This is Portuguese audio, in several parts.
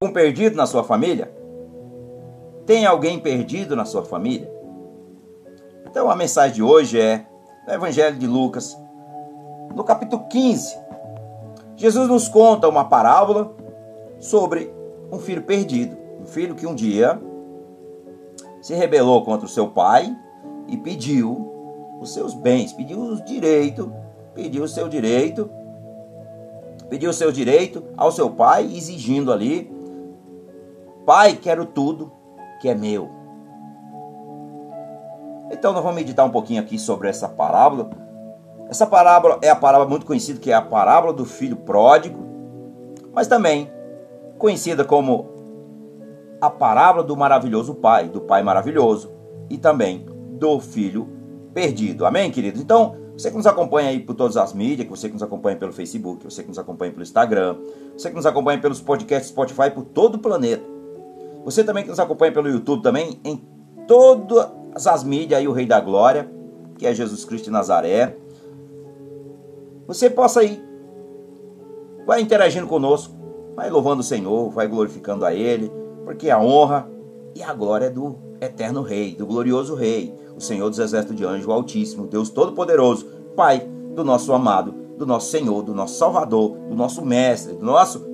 algum perdido na sua família? Tem alguém perdido na sua família? Então a mensagem de hoje é no Evangelho de Lucas, no capítulo 15. Jesus nos conta uma parábola sobre um filho perdido, um filho que um dia se rebelou contra o seu pai e pediu os seus bens, pediu os direitos, pediu o seu direito, pediu o seu direito ao seu pai, exigindo ali Pai, quero tudo que é meu. Então nós vamos meditar um pouquinho aqui sobre essa parábola. Essa parábola é a parábola muito conhecida que é a parábola do filho pródigo, mas também conhecida como a parábola do maravilhoso pai, do pai maravilhoso e também do filho perdido. Amém, queridos? Então, você que nos acompanha aí por todas as mídias, você que nos acompanha pelo Facebook, você que nos acompanha pelo Instagram, você que nos acompanha pelos podcasts Spotify por todo o planeta. Você também que nos acompanha pelo YouTube também, em todas as mídias aí, o Rei da Glória, que é Jesus Cristo de Nazaré. Você possa ir, vai interagindo conosco, vai louvando o Senhor, vai glorificando a Ele, porque a honra e a glória é do eterno Rei, do glorioso Rei, o Senhor dos exércitos de anjo, o Altíssimo, Deus Todo-Poderoso, Pai do nosso amado, do nosso Senhor, do nosso Salvador, do nosso Mestre, do nosso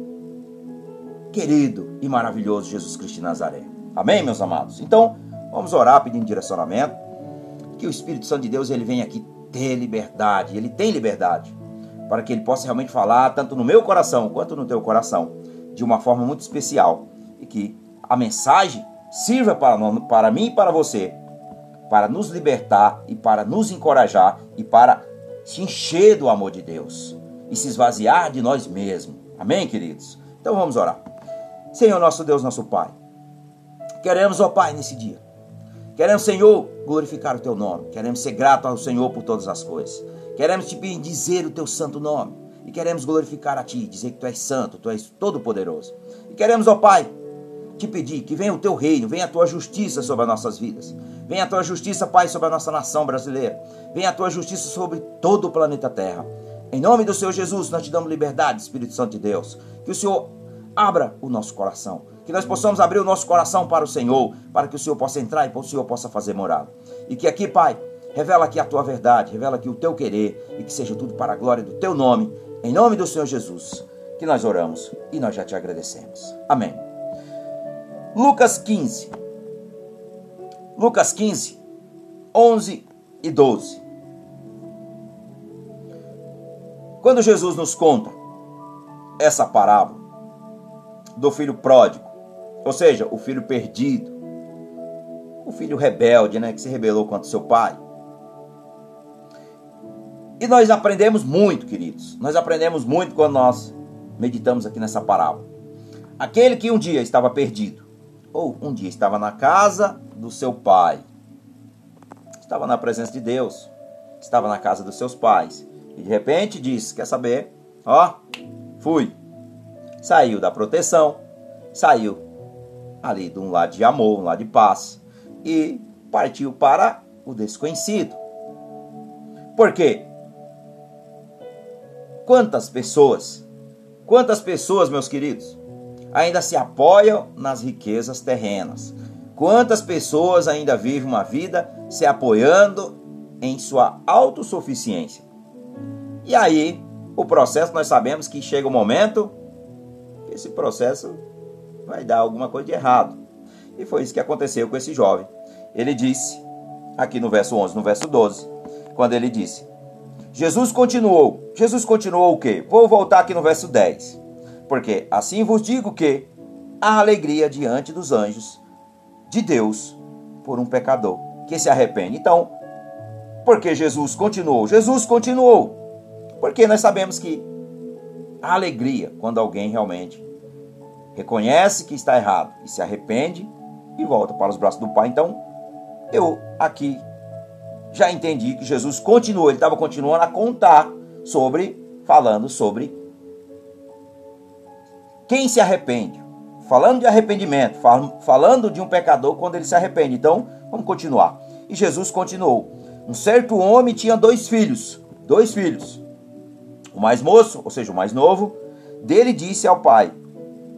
querido e maravilhoso Jesus Cristo de Nazaré. Amém, meus amados? Então, vamos orar pedindo direcionamento, que o Espírito Santo de Deus ele vem aqui ter liberdade, ele tem liberdade, para que ele possa realmente falar tanto no meu coração quanto no teu coração, de uma forma muito especial, e que a mensagem sirva para, para mim e para você, para nos libertar e para nos encorajar e para se encher do amor de Deus e se esvaziar de nós mesmos. Amém, queridos? Então vamos orar. Senhor nosso Deus, nosso Pai. Queremos, ó Pai, nesse dia. Queremos, Senhor, glorificar o Teu nome. Queremos ser grato ao Senhor por todas as coisas. Queremos te dizer o Teu santo nome. E queremos glorificar a Ti, dizer que Tu és santo, Tu és todo-poderoso. E queremos, ó Pai, te pedir que venha o Teu reino, venha a Tua justiça sobre as nossas vidas. Venha a Tua justiça, Pai, sobre a nossa nação brasileira. Venha a Tua justiça sobre todo o planeta Terra. Em nome do Senhor Jesus, nós te damos liberdade, Espírito Santo de Deus. Que o Senhor abra o nosso coração. Que nós possamos abrir o nosso coração para o Senhor, para que o Senhor possa entrar e o Senhor possa fazer morada. E que aqui, Pai, revela aqui a tua verdade, revela aqui o teu querer e que seja tudo para a glória do teu nome, em nome do Senhor Jesus, que nós oramos e nós já te agradecemos. Amém. Lucas 15. Lucas 15, 11 e 12. Quando Jesus nos conta essa parábola, do filho pródigo, ou seja, o filho perdido, o filho rebelde, né, que se rebelou contra seu pai. E nós aprendemos muito, queridos. Nós aprendemos muito quando nós meditamos aqui nessa parábola. Aquele que um dia estava perdido, ou um dia estava na casa do seu pai, estava na presença de Deus, estava na casa dos seus pais, e de repente disse: Quer saber? Ó, fui saiu da proteção, saiu ali de um lado de amor, um lado de paz e partiu para o desconhecido. Por quê? Quantas pessoas, quantas pessoas, meus queridos, ainda se apoiam nas riquezas terrenas? Quantas pessoas ainda vivem uma vida se apoiando em sua autossuficiência? E aí, o processo nós sabemos que chega o um momento esse processo vai dar alguma coisa de errado. E foi isso que aconteceu com esse jovem. Ele disse, aqui no verso 11, no verso 12, quando ele disse: Jesus continuou. Jesus continuou o quê? Vou voltar aqui no verso 10. Porque assim vos digo que há alegria diante dos anjos de Deus por um pecador que se arrepende. Então, porque Jesus continuou? Jesus continuou. Porque nós sabemos que alegria quando alguém realmente reconhece que está errado e se arrepende e volta para os braços do Pai. Então, eu aqui já entendi que Jesus continuou, ele estava continuando a contar sobre, falando sobre quem se arrepende. Falando de arrependimento, falando de um pecador quando ele se arrepende. Então, vamos continuar. E Jesus continuou. Um certo homem tinha dois filhos, dois filhos. O mais moço, ou seja, o mais novo, dele disse ao pai: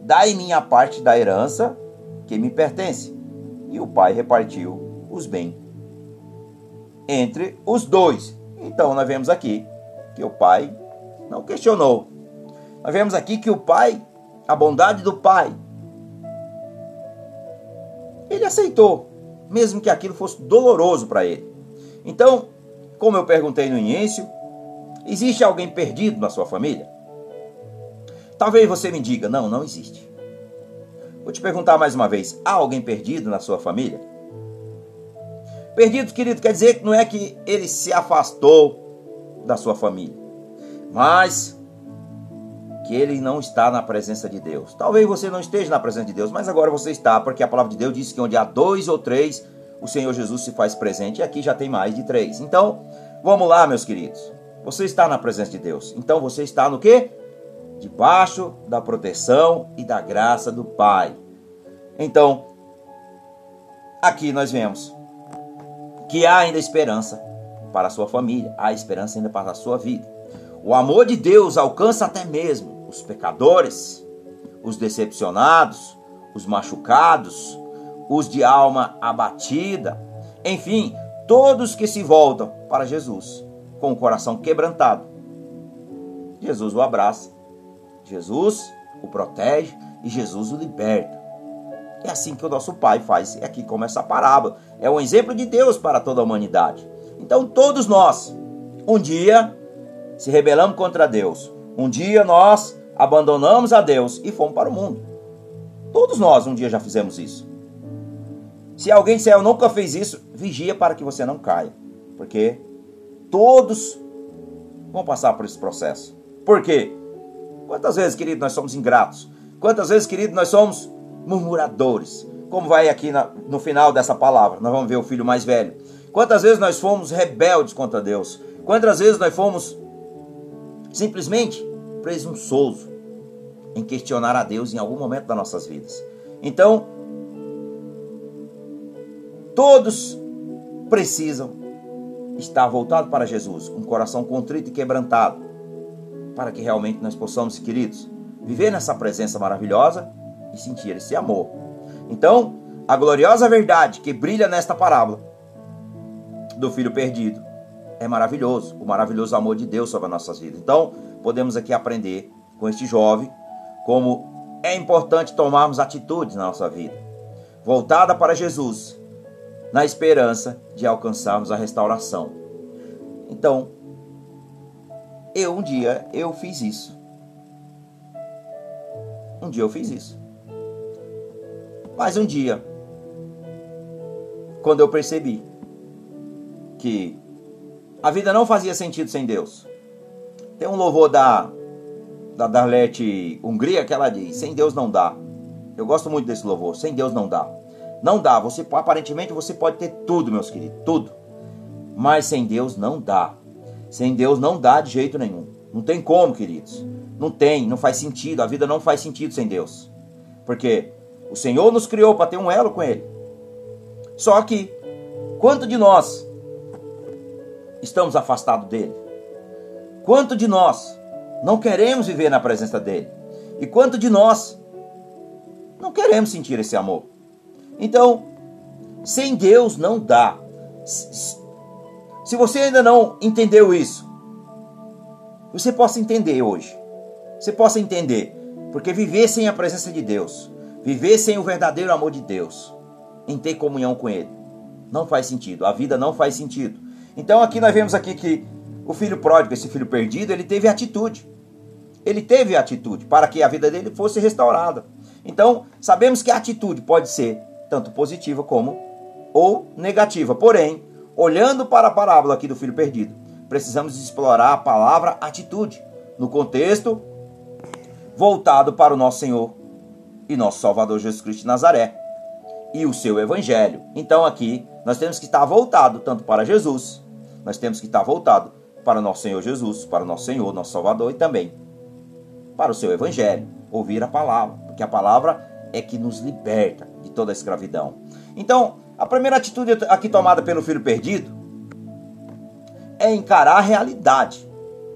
dai-me a parte da herança que me pertence. E o pai repartiu os bens entre os dois. Então nós vemos aqui que o pai não questionou. Nós vemos aqui que o pai, a bondade do pai, ele aceitou, mesmo que aquilo fosse doloroso para ele. Então, como eu perguntei no início, existe alguém perdido na sua família? Talvez você me diga, não, não existe. Vou te perguntar mais uma vez: há alguém perdido na sua família? Perdido, querido, quer dizer que não é que ele se afastou da sua família, mas que ele não está na presença de Deus. Talvez você não esteja na presença de Deus, mas agora você está, porque a palavra de Deus diz que onde há dois ou três, o Senhor Jesus se faz presente, e aqui já tem mais de três. Então, vamos lá, meus queridos. Você está na presença de Deus. Então você está no quê? debaixo da proteção e da graça do Pai. Então, aqui nós vemos que há ainda esperança para a sua família, há esperança ainda para a sua vida. O amor de Deus alcança até mesmo os pecadores, os decepcionados, os machucados, os de alma abatida, enfim, todos que se voltam para Jesus com o coração quebrantado. Jesus o abraça Jesus o protege e Jesus o liberta. É assim que o nosso Pai faz. É aqui como essa parábola. É um exemplo de Deus para toda a humanidade. Então, todos nós, um dia, se rebelamos contra Deus. Um dia nós abandonamos a Deus e fomos para o mundo. Todos nós um dia já fizemos isso. Se alguém disser eu nunca fez isso, vigia para que você não caia. Porque todos vão passar por esse processo. Por quê? Quantas vezes, querido, nós somos ingratos? Quantas vezes, querido, nós somos murmuradores? Como vai aqui na, no final dessa palavra, nós vamos ver o filho mais velho. Quantas vezes nós fomos rebeldes contra Deus? Quantas vezes nós fomos simplesmente presunçosos em questionar a Deus em algum momento das nossas vidas? Então, todos precisam estar voltados para Jesus, um coração contrito e quebrantado para que realmente nós possamos, queridos, viver nessa presença maravilhosa e sentir esse amor. Então, a gloriosa verdade que brilha nesta parábola do filho perdido é maravilhoso, o maravilhoso amor de Deus sobre as nossas vidas. Então, podemos aqui aprender com este jovem como é importante tomarmos atitudes na nossa vida, voltada para Jesus, na esperança de alcançarmos a restauração. Então, eu um dia eu fiz isso. Um dia eu fiz isso. Mas um dia, quando eu percebi que a vida não fazia sentido sem Deus. Tem um louvor da da Darlete Hungria que ela diz: "Sem Deus não dá". Eu gosto muito desse louvor. Sem Deus não dá. Não dá. Você aparentemente você pode ter tudo, meus queridos, tudo. Mas sem Deus não dá. Sem Deus não dá de jeito nenhum. Não tem como, queridos. Não tem, não faz sentido. A vida não faz sentido sem Deus. Porque o Senhor nos criou para ter um elo com Ele. Só que, quanto de nós estamos afastados dele? Quanto de nós não queremos viver na presença dele? E quanto de nós não queremos sentir esse amor? Então, sem Deus não dá. Se você ainda não entendeu isso, você possa entender hoje. Você possa entender. Porque viver sem a presença de Deus, viver sem o verdadeiro amor de Deus, em ter comunhão com Ele, não faz sentido. A vida não faz sentido. Então aqui nós vemos aqui que o filho pródigo, esse filho perdido, ele teve atitude. Ele teve atitude para que a vida dele fosse restaurada. Então, sabemos que a atitude pode ser tanto positiva como ou negativa. Porém, Olhando para a parábola aqui do filho perdido, precisamos explorar a palavra atitude no contexto voltado para o nosso Senhor e nosso Salvador Jesus Cristo de Nazaré e o seu evangelho. Então aqui nós temos que estar voltado tanto para Jesus, nós temos que estar voltado para o nosso Senhor Jesus, para o nosso Senhor, nosso Salvador e também para o seu evangelho, ouvir a palavra, porque a palavra é que nos liberta de toda a escravidão. Então, a primeira atitude aqui tomada pelo filho perdido é encarar a realidade,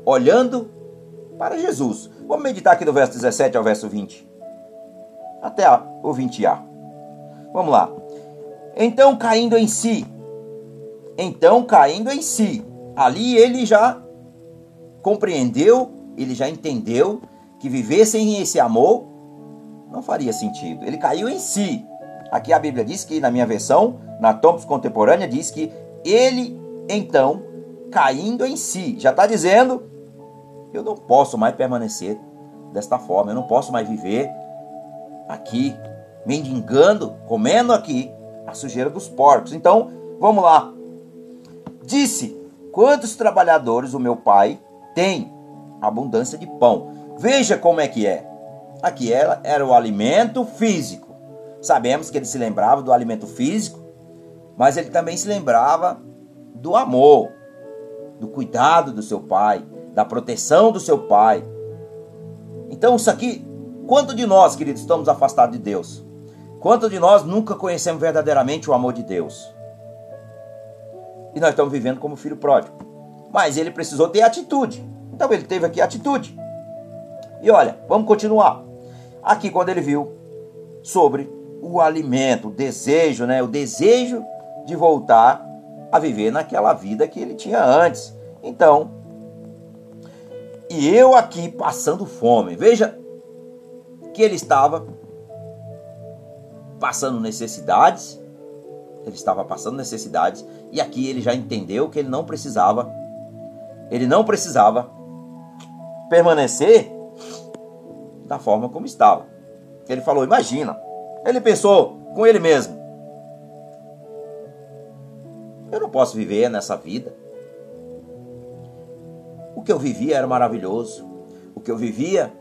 olhando para Jesus. Vamos meditar aqui do verso 17 ao verso 20. até o 20A. Vamos lá. Então caindo em si. Então caindo em si. Ali ele já compreendeu, ele já entendeu que viver sem esse amor não faria sentido. Ele caiu em si. Aqui a Bíblia diz que, na minha versão, na Thompson Contemporânea, diz que ele, então, caindo em si, já está dizendo: eu não posso mais permanecer desta forma, eu não posso mais viver aqui, mendigando, comendo aqui a sujeira dos porcos. Então, vamos lá. Disse: Quantos trabalhadores o meu pai tem? Abundância de pão. Veja como é que é. Aqui era, era o alimento físico. Sabemos que ele se lembrava do alimento físico, mas ele também se lembrava do amor, do cuidado do seu pai, da proteção do seu pai. Então, isso aqui, quanto de nós, queridos, estamos afastados de Deus? Quanto de nós nunca conhecemos verdadeiramente o amor de Deus? E nós estamos vivendo como filho pródigo. Mas ele precisou ter atitude. Então ele teve aqui atitude. E olha, vamos continuar. Aqui quando ele viu sobre o alimento, o desejo, né? O desejo de voltar a viver naquela vida que ele tinha antes. Então, e eu aqui passando fome. Veja que ele estava passando necessidades. Ele estava passando necessidades e aqui ele já entendeu que ele não precisava ele não precisava permanecer da forma como estava. Ele falou: "Imagina, ele pensou com ele mesmo: Eu não posso viver nessa vida. O que eu vivia era maravilhoso. O que eu vivia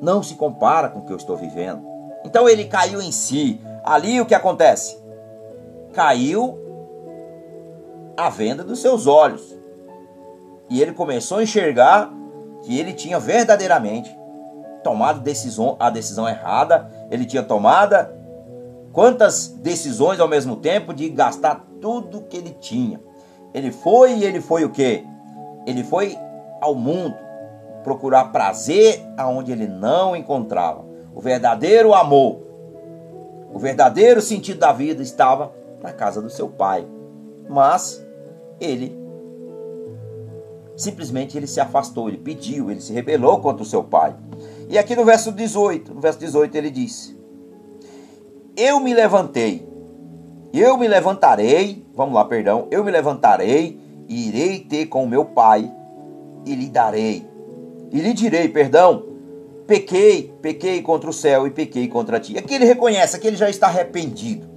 não se compara com o que eu estou vivendo. Então ele caiu em si. Ali o que acontece? Caiu a venda dos seus olhos. E ele começou a enxergar que ele tinha verdadeiramente tomado decisão, a decisão errada, ele tinha tomado quantas decisões ao mesmo tempo de gastar tudo que ele tinha. Ele foi e ele foi o quê? Ele foi ao mundo procurar prazer aonde ele não encontrava. O verdadeiro amor, o verdadeiro sentido da vida estava na casa do seu pai. Mas ele simplesmente ele se afastou, ele pediu, ele se rebelou contra o seu pai. E aqui no verso 18, no verso 18 ele diz: Eu me levantei, eu me levantarei, vamos lá, perdão, eu me levantarei e irei ter com meu pai e lhe darei. E lhe direi, perdão, pequei, pequei contra o céu e pequei contra ti. Aqui ele reconhece, aqui ele já está arrependido.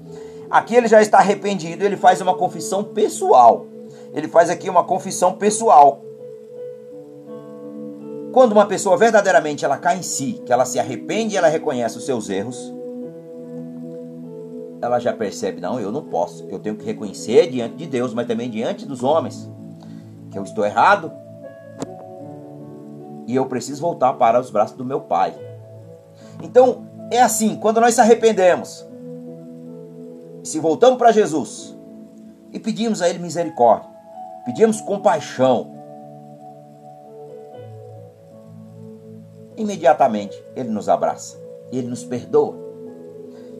Aqui ele já está arrependido, ele faz uma confissão pessoal. Ele faz aqui uma confissão pessoal. Quando uma pessoa verdadeiramente ela cai em si, que ela se arrepende e ela reconhece os seus erros, ela já percebe, não, eu não posso. Eu tenho que reconhecer diante de Deus, mas também diante dos homens, que eu estou errado. E eu preciso voltar para os braços do meu pai. Então, é assim, quando nós se arrependemos, se voltamos para Jesus e pedimos a Ele misericórdia, pedimos compaixão, imediatamente ele nos abraça, ele nos perdoa.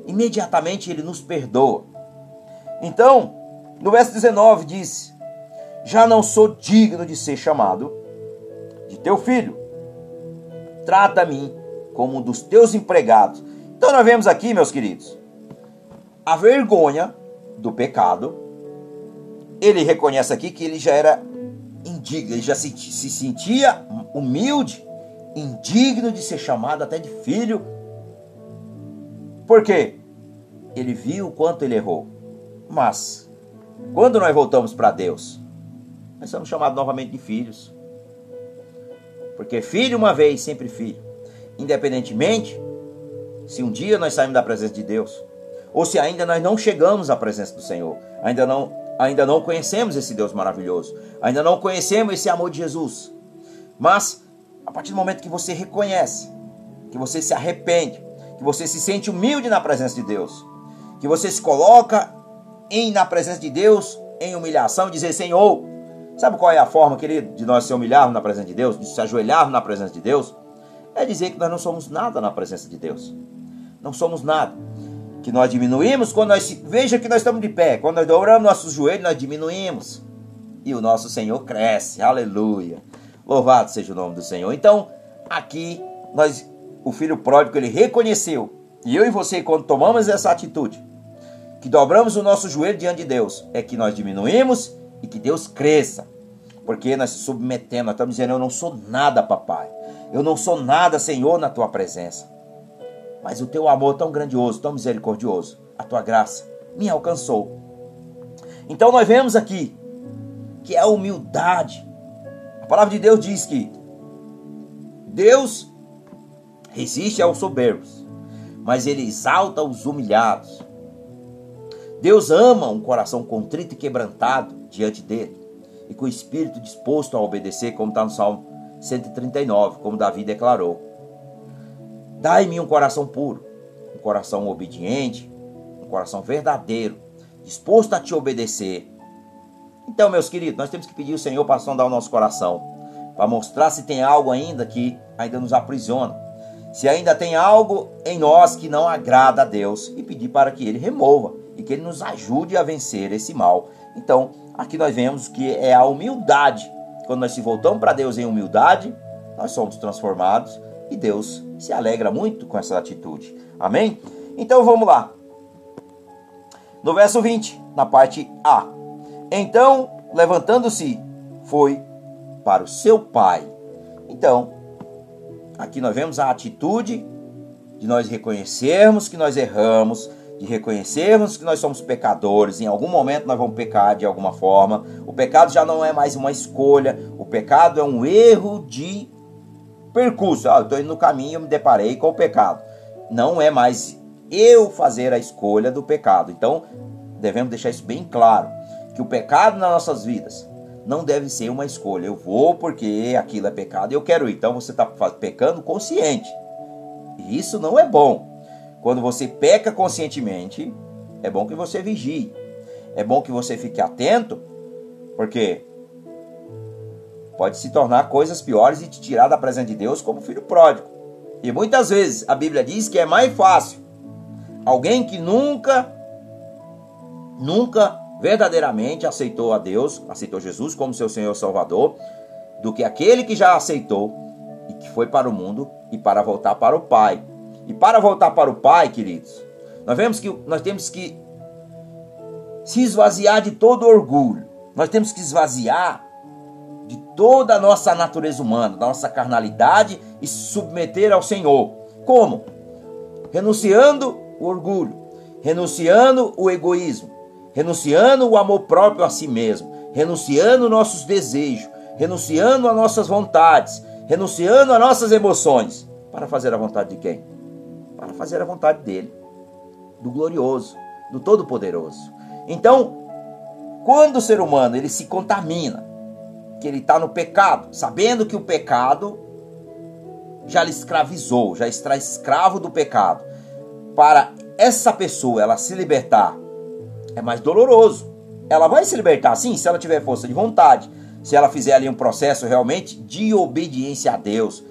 Imediatamente ele nos perdoa. Então, no verso 19 diz: Já não sou digno de ser chamado de teu filho. Trata-me como um dos teus empregados. Então nós vemos aqui, meus queridos, a vergonha do pecado. Ele reconhece aqui que ele já era indigno, ele já se, se sentia humilde indigno de ser chamado até de filho. Por quê? Ele viu o quanto ele errou. Mas, quando nós voltamos para Deus, nós somos chamados novamente de filhos. Porque filho uma vez, sempre filho. Independentemente se um dia nós saímos da presença de Deus, ou se ainda nós não chegamos à presença do Senhor, ainda não, ainda não conhecemos esse Deus maravilhoso, ainda não conhecemos esse amor de Jesus. Mas a partir do momento que você reconhece, que você se arrepende, que você se sente humilde na presença de Deus, que você se coloca em na presença de Deus em humilhação e dizer: Senhor, sabe qual é a forma, querido, de nós se humilharmos na presença de Deus, de se ajoelharmos na presença de Deus? é dizer que nós não somos nada na presença de Deus. Não somos nada. Que nós diminuímos quando nós. Veja que nós estamos de pé. Quando nós dobramos nossos joelhos, nós diminuímos. E o nosso Senhor cresce. Aleluia. Louvado seja o nome do Senhor. Então, aqui, nós, o filho pródigo, ele reconheceu. E eu e você, quando tomamos essa atitude, que dobramos o nosso joelho diante de Deus, é que nós diminuímos e que Deus cresça. Porque nós se submetemos, nós estamos dizendo: Eu não sou nada, papai. Eu não sou nada, Senhor, na tua presença. Mas o teu amor tão grandioso, tão misericordioso, a tua graça me alcançou. Então nós vemos aqui que é a humildade. A palavra de Deus diz que Deus resiste aos soberbos, mas ele exalta os humilhados. Deus ama um coração contrito e quebrantado diante dele e com o espírito disposto a obedecer, como está no Salmo 139, como Davi declarou. Dai-me um coração puro, um coração obediente, um coração verdadeiro, disposto a te obedecer. Então, meus queridos, nós temos que pedir ao Senhor para sondar o nosso coração, para mostrar se tem algo ainda que ainda nos aprisiona, se ainda tem algo em nós que não agrada a Deus e pedir para que Ele remova e que Ele nos ajude a vencer esse mal. Então, aqui nós vemos que é a humildade quando nós se voltamos para Deus em humildade, nós somos transformados e Deus se alegra muito com essa atitude. Amém? Então vamos lá. No verso 20, na parte A. Então, levantando-se, foi para o seu pai. Então, aqui nós vemos a atitude de nós reconhecermos que nós erramos, de reconhecermos que nós somos pecadores, em algum momento nós vamos pecar de alguma forma. O pecado já não é mais uma escolha, o pecado é um erro de percurso. Ah, eu estou indo no caminho e me deparei com o pecado. Não é mais eu fazer a escolha do pecado. Então, devemos deixar isso bem claro: que o pecado nas nossas vidas não deve ser uma escolha. Eu vou porque aquilo é pecado e eu quero ir. Então, você está pecando consciente. E isso não é bom. Quando você peca conscientemente, é bom que você vigie. É bom que você fique atento, porque pode se tornar coisas piores e te tirar da presença de Deus como filho pródigo. E muitas vezes a Bíblia diz que é mais fácil alguém que nunca, nunca verdadeiramente aceitou a Deus, aceitou Jesus como seu Senhor Salvador, do que aquele que já aceitou e que foi para o mundo e para voltar para o Pai. E para voltar para o Pai, queridos, nós vemos que nós temos que se esvaziar de todo orgulho. Nós temos que esvaziar de toda a nossa natureza humana, da nossa carnalidade e se submeter ao Senhor. Como? Renunciando o orgulho, renunciando o egoísmo, renunciando o amor próprio a si mesmo, renunciando nossos desejos, renunciando as nossas vontades, renunciando as nossas emoções, para fazer a vontade de quem? para fazer a vontade dele, do glorioso, do todo-poderoso. Então, quando o ser humano ele se contamina, que ele está no pecado, sabendo que o pecado já lhe escravizou, já está escravo do pecado, para essa pessoa ela se libertar é mais doloroso. Ela vai se libertar sim, se ela tiver força de vontade, se ela fizer ali um processo realmente de obediência a Deus,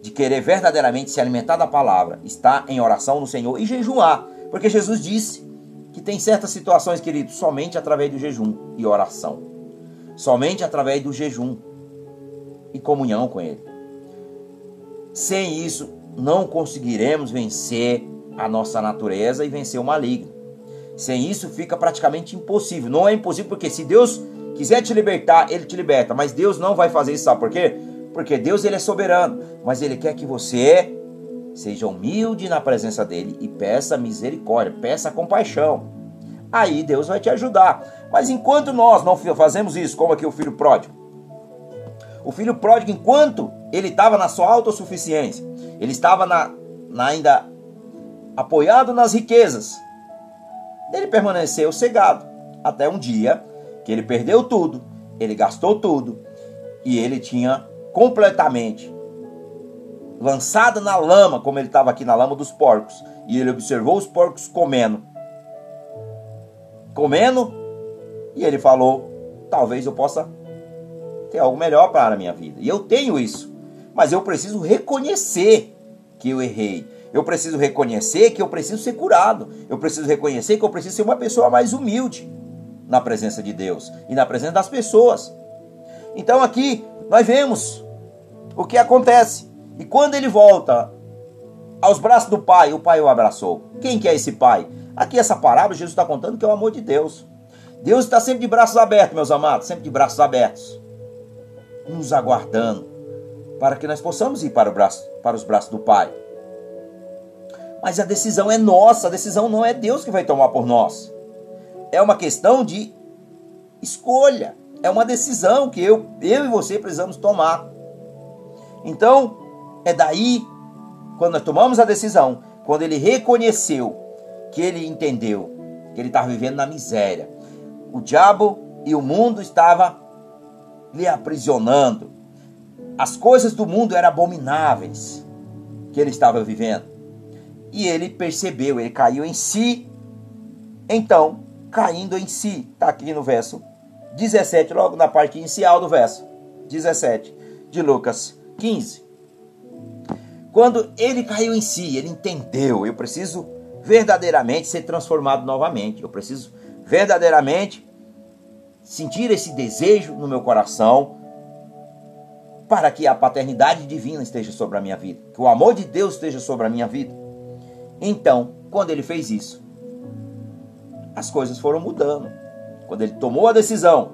de querer verdadeiramente se alimentar da palavra, estar em oração no Senhor e jejuar. Porque Jesus disse que tem certas situações, queridos, somente através do jejum e oração. Somente através do jejum e comunhão com Ele. Sem isso, não conseguiremos vencer a nossa natureza e vencer o maligno. Sem isso, fica praticamente impossível. Não é impossível porque se Deus quiser te libertar, Ele te liberta. Mas Deus não vai fazer isso, sabe por quê? Porque Deus ele é soberano, mas ele quer que você seja humilde na presença dele e peça misericórdia, peça compaixão. Aí Deus vai te ajudar. Mas enquanto nós não fazemos isso, como aqui o filho pródigo, o filho pródigo, enquanto ele estava na sua autossuficiência, ele estava na, na ainda apoiado nas riquezas, ele permaneceu cegado até um dia que ele perdeu tudo, ele gastou tudo e ele tinha completamente lançado na lama, como ele estava aqui na lama dos porcos, e ele observou os porcos comendo. Comendo, e ele falou: talvez eu possa ter algo melhor para a minha vida. E eu tenho isso, mas eu preciso reconhecer que eu errei. Eu preciso reconhecer que eu preciso ser curado. Eu preciso reconhecer que eu preciso ser uma pessoa mais humilde na presença de Deus e na presença das pessoas. Então aqui nós vemos o que acontece. E quando ele volta aos braços do pai, o pai o abraçou. Quem que é esse pai? Aqui essa parábola Jesus está contando que é o amor de Deus. Deus está sempre de braços abertos, meus amados, sempre de braços abertos, nos aguardando para que nós possamos ir para, braço, para os braços do Pai. Mas a decisão é nossa, a decisão não é Deus que vai tomar por nós. É uma questão de escolha, é uma decisão que eu, eu e você precisamos tomar. Então, é daí, quando nós tomamos a decisão, quando ele reconheceu que ele entendeu que ele estava vivendo na miséria, o diabo e o mundo estavam lhe aprisionando. As coisas do mundo eram abomináveis que ele estava vivendo. E ele percebeu, ele caiu em si. Então, caindo em si, está aqui no verso 17, logo na parte inicial do verso 17 de Lucas 15. Quando ele caiu em si, ele entendeu, eu preciso verdadeiramente ser transformado novamente. Eu preciso verdadeiramente sentir esse desejo no meu coração para que a paternidade divina esteja sobre a minha vida, que o amor de Deus esteja sobre a minha vida. Então, quando ele fez isso, as coisas foram mudando. Quando ele tomou a decisão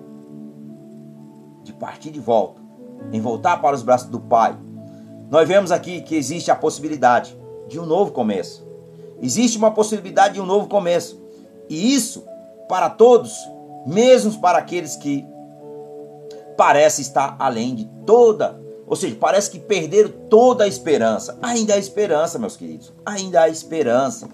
de partir de volta, em voltar para os braços do Pai, nós vemos aqui que existe a possibilidade de um novo começo. Existe uma possibilidade de um novo começo. E isso para todos, mesmo para aqueles que parece estar além de toda, ou seja, parece que perderam toda a esperança. Ainda há esperança, meus queridos. Ainda há esperança.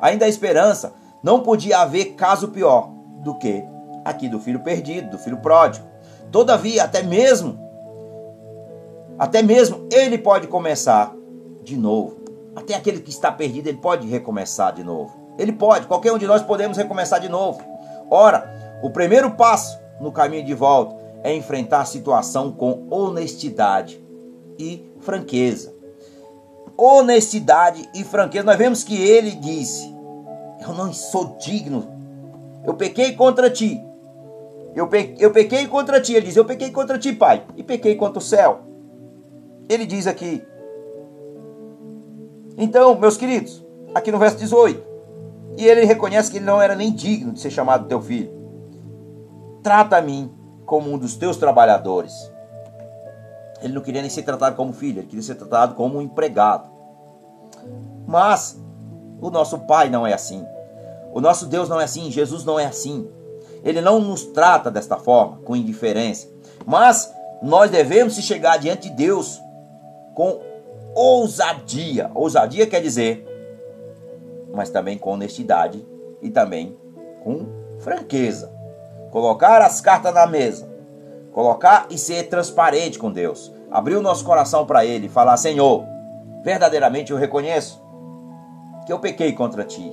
Ainda há esperança. Não podia haver caso pior do que aqui do filho perdido, do filho pródigo. Todavia, até mesmo até mesmo ele pode começar de novo. Até aquele que está perdido, ele pode recomeçar de novo. Ele pode, qualquer um de nós podemos recomeçar de novo. Ora, o primeiro passo no caminho de volta é enfrentar a situação com honestidade e franqueza. Honestidade e franqueza. Nós vemos que ele disse: Eu não sou digno. Eu pequei contra ti. Eu, pe eu pequei contra ti. Ele diz: Eu pequei contra ti, pai. E pequei contra o céu. Ele diz aqui. Então, meus queridos, aqui no verso 18. E ele reconhece que ele não era nem digno de ser chamado teu filho. Trata a mim como um dos teus trabalhadores. Ele não queria nem ser tratado como filho, ele queria ser tratado como um empregado. Mas o nosso Pai não é assim. O nosso Deus não é assim, Jesus não é assim. Ele não nos trata desta forma, com indiferença. Mas nós devemos se chegar diante de Deus com ousadia. Ousadia quer dizer mas também com honestidade e também com franqueza. Colocar as cartas na mesa, colocar e ser transparente com Deus, abrir o nosso coração para Ele, falar: Senhor, verdadeiramente eu reconheço que eu pequei contra Ti.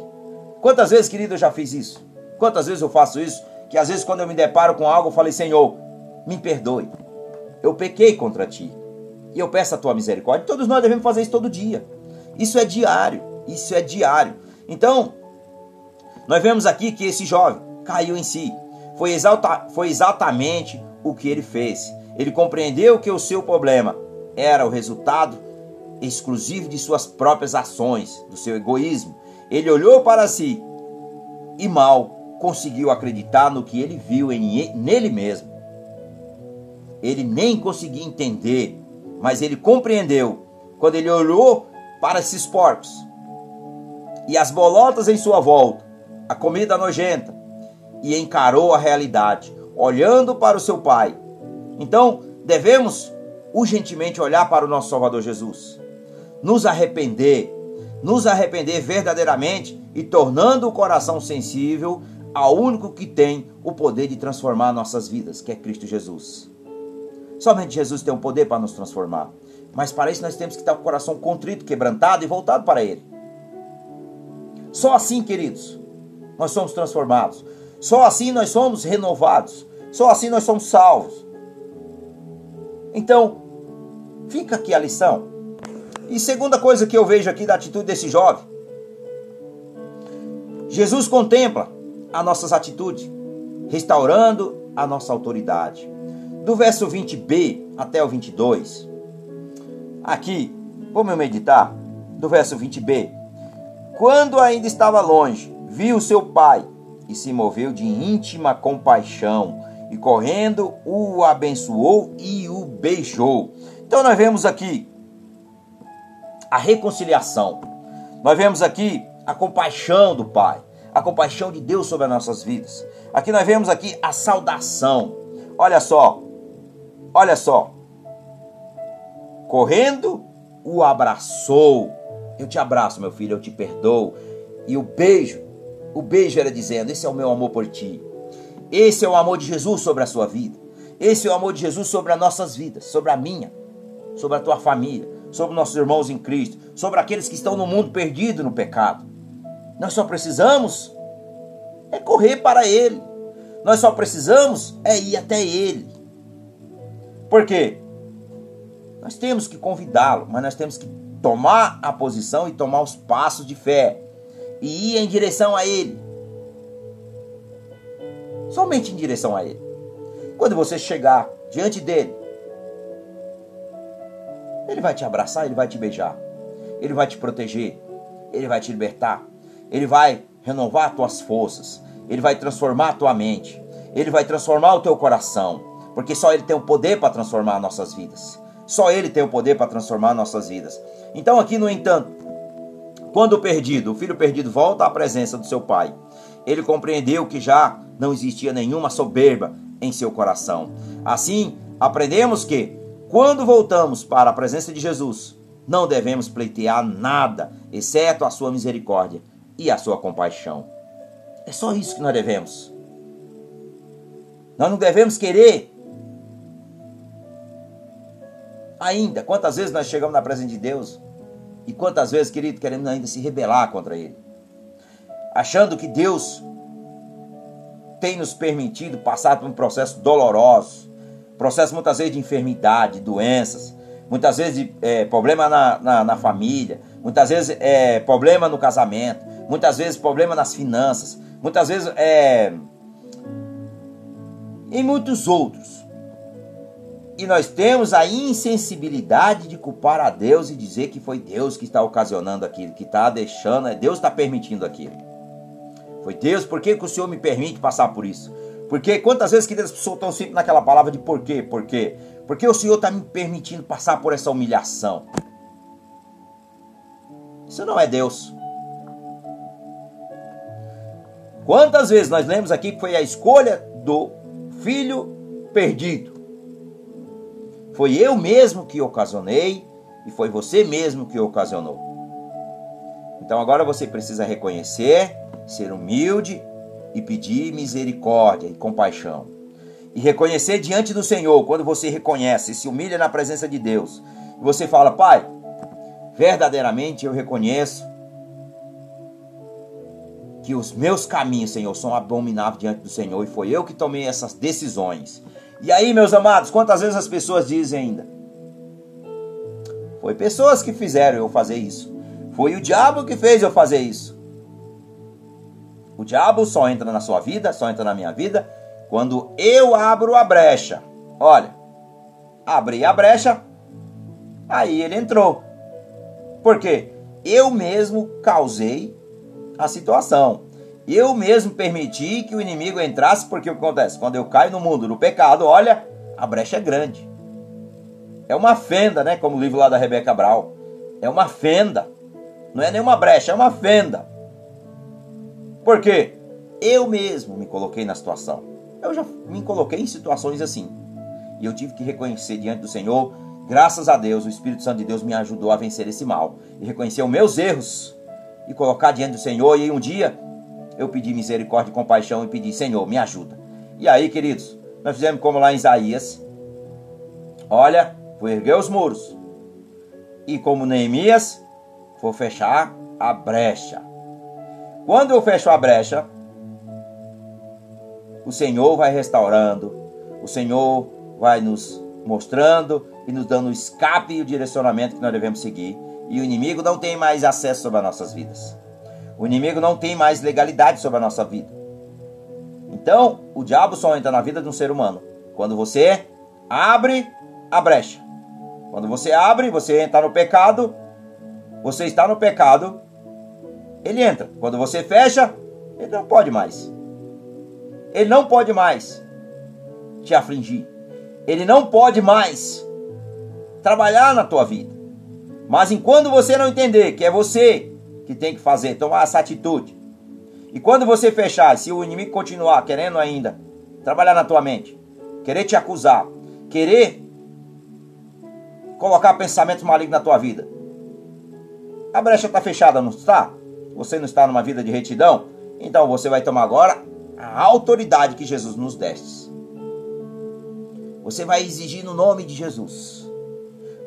Quantas vezes, querido, eu já fiz isso? Quantas vezes eu faço isso? Que às vezes, quando eu me deparo com algo, eu falei: Senhor, me perdoe. Eu pequei contra Ti. E eu peço a Tua misericórdia. Todos nós devemos fazer isso todo dia. Isso é diário. Isso é diário. Então, nós vemos aqui que esse jovem caiu em si. Foi, exalta, foi exatamente o que ele fez. Ele compreendeu que o seu problema era o resultado exclusivo de suas próprias ações, do seu egoísmo. Ele olhou para si e mal conseguiu acreditar no que ele viu em, nele mesmo. Ele nem conseguia entender, mas ele compreendeu quando ele olhou para esses porcos e as bolotas em sua volta, a comida nojenta, e encarou a realidade, olhando para o seu Pai. Então, devemos urgentemente olhar para o nosso Salvador Jesus, nos arrepender, nos arrepender verdadeiramente e tornando o coração sensível ao único que tem o poder de transformar nossas vidas, que é Cristo Jesus. Somente Jesus tem o poder para nos transformar. Mas para isso nós temos que estar com o coração contrito, quebrantado e voltado para Ele. Só assim, queridos, nós somos transformados. Só assim nós somos renovados. Só assim nós somos salvos. Então, fica aqui a lição. E segunda coisa que eu vejo aqui da atitude desse jovem, Jesus contempla as nossas atitudes, restaurando a nossa autoridade. Do verso 20b até o 22, aqui, vamos meditar, do verso 20b. Quando ainda estava longe, viu seu pai e se moveu de íntima compaixão e correndo o abençoou e o beijou. Então nós vemos aqui a reconciliação. Nós vemos aqui a compaixão do Pai, a compaixão de Deus sobre as nossas vidas. Aqui nós vemos aqui a saudação. Olha só. Olha só. Correndo o abraçou. Eu te abraço, meu filho, eu te perdoo. E o beijo, o beijo era dizendo: Esse é o meu amor por ti. Esse é o amor de Jesus sobre a sua vida. Esse é o amor de Jesus sobre as nossas vidas, sobre a minha, sobre a tua família, sobre nossos irmãos em Cristo, sobre aqueles que estão no mundo perdido no pecado. Nós só precisamos é correr para Ele. Nós só precisamos é ir até Ele. Por quê? Nós temos que convidá-lo, mas nós temos que tomar a posição e tomar os passos de fé e ir em direção a Ele somente em direção a Ele. Quando você chegar diante dele, Ele vai te abraçar, Ele vai te beijar, Ele vai te proteger, Ele vai te libertar, Ele vai renovar tuas forças, Ele vai transformar tua mente, Ele vai transformar o teu coração, porque só Ele tem o poder para transformar nossas vidas. Só Ele tem o poder para transformar nossas vidas. Então, aqui, no entanto, quando o perdido, o filho perdido, volta à presença do seu pai, ele compreendeu que já não existia nenhuma soberba em seu coração. Assim, aprendemos que, quando voltamos para a presença de Jesus, não devemos pleitear nada, exceto a sua misericórdia e a sua compaixão. É só isso que nós devemos. Nós não devemos querer. Ainda, quantas vezes nós chegamos na presença de Deus e quantas vezes, querido, queremos ainda se rebelar contra Ele achando que Deus tem nos permitido passar por um processo doloroso, processo muitas vezes de enfermidade, doenças, muitas vezes de é, problema na, na, na, família, muitas vezes é, problema no casamento, muitas vezes problema nas finanças, muitas vezes é, e muitos outros. E nós temos a insensibilidade de culpar a Deus e dizer que foi Deus que está ocasionando aquilo, que está deixando, é Deus está permitindo aquilo. Foi Deus, por que, que o Senhor me permite passar por isso? Porque quantas vezes que as pessoas estão sempre naquela palavra de por quê, por quê? Porque o Senhor está me permitindo passar por essa humilhação. Isso não é Deus. Quantas vezes nós lemos aqui que foi a escolha do filho perdido? Foi eu mesmo que ocasionei e foi você mesmo que ocasionou. Então agora você precisa reconhecer ser humilde e pedir misericórdia e compaixão. E reconhecer diante do Senhor, quando você reconhece, se humilha na presença de Deus, e você fala: Pai, verdadeiramente eu reconheço que os meus caminhos, Senhor, são abomináveis diante do Senhor, e foi eu que tomei essas decisões. E aí, meus amados, quantas vezes as pessoas dizem ainda? Foi pessoas que fizeram eu fazer isso. Foi o diabo que fez eu fazer isso. O diabo só entra na sua vida, só entra na minha vida, quando eu abro a brecha. Olha, abri a brecha, aí ele entrou. Por quê? Eu mesmo causei a situação. Eu mesmo permiti que o inimigo entrasse, porque o que acontece? Quando eu caio no mundo do pecado, olha, a brecha é grande. É uma fenda, né? Como o livro lá da Rebeca Brau. É uma fenda. Não é nenhuma brecha, é uma fenda. Porque eu mesmo me coloquei na situação. Eu já me coloquei em situações assim. E eu tive que reconhecer diante do Senhor, graças a Deus, o Espírito Santo de Deus me ajudou a vencer esse mal. E reconhecer os meus erros. E colocar diante do Senhor. E um dia eu pedi misericórdia e compaixão e pedi, Senhor, me ajuda. E aí, queridos, nós fizemos como lá em Isaías. Olha, foi erguer os muros. E como Neemias, foi fechar a brecha. Quando eu fecho a brecha, o Senhor vai restaurando, o Senhor vai nos mostrando e nos dando o escape e o direcionamento que nós devemos seguir. E o inimigo não tem mais acesso sobre as nossas vidas. O inimigo não tem mais legalidade sobre a nossa vida. Então, o diabo só entra na vida de um ser humano quando você abre a brecha. Quando você abre, você entra no pecado, você está no pecado, ele entra. Quando você fecha, ele não pode mais. Ele não pode mais te afligir. Ele não pode mais trabalhar na tua vida. Mas enquanto você não entender que é você que tem que fazer, tomar essa atitude, e quando você fechar, se o inimigo continuar querendo ainda trabalhar na tua mente, querer te acusar, querer colocar pensamentos malignos na tua vida, a brecha está fechada, não está? Você não está numa vida de retidão? Então você vai tomar agora a autoridade que Jesus nos deste. Você vai exigir no nome de Jesus.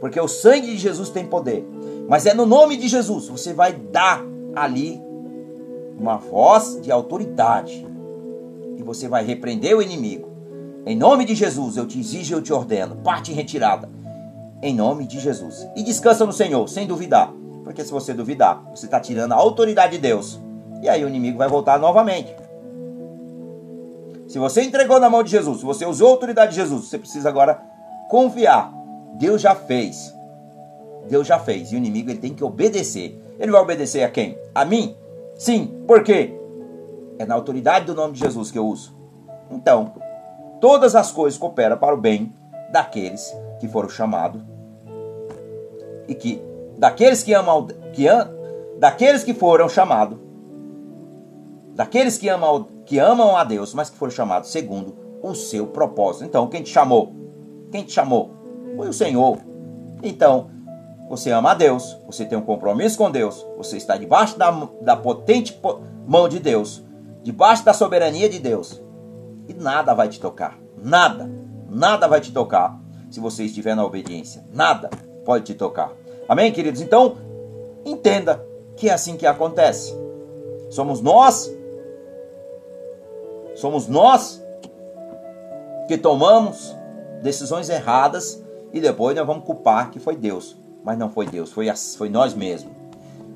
Porque o sangue de Jesus tem poder. Mas é no nome de Jesus. Você vai dar ali uma voz de autoridade. E você vai repreender o inimigo. Em nome de Jesus, eu te exijo eu te ordeno. Parte em retirada. Em nome de Jesus. E descansa no Senhor, sem duvidar. Porque se você duvidar, você está tirando a autoridade de Deus. E aí o inimigo vai voltar novamente. Se você entregou na mão de Jesus, se você usou a autoridade de Jesus, você precisa agora confiar. Deus já fez. Deus já fez. E o inimigo ele tem que obedecer. Ele vai obedecer a quem? A mim? Sim. Por quê? É na autoridade do nome de Jesus que eu uso. Então, todas as coisas cooperam para o bem daqueles que foram chamados e que daqueles que amam que daqueles que foram chamados daqueles que amam que amam a Deus, mas que foram chamados segundo o seu propósito. Então, quem te chamou? Quem te chamou? Foi o Senhor. Então, você ama a Deus, você tem um compromisso com Deus, você está debaixo da, da potente mão de Deus, debaixo da soberania de Deus, e nada vai te tocar. Nada, nada vai te tocar se você estiver na obediência. Nada pode te tocar. Amém, queridos? Então, entenda que é assim que acontece. Somos nós Somos nós que tomamos decisões erradas e depois nós vamos culpar que foi Deus. Mas não foi Deus, foi, foi nós mesmos.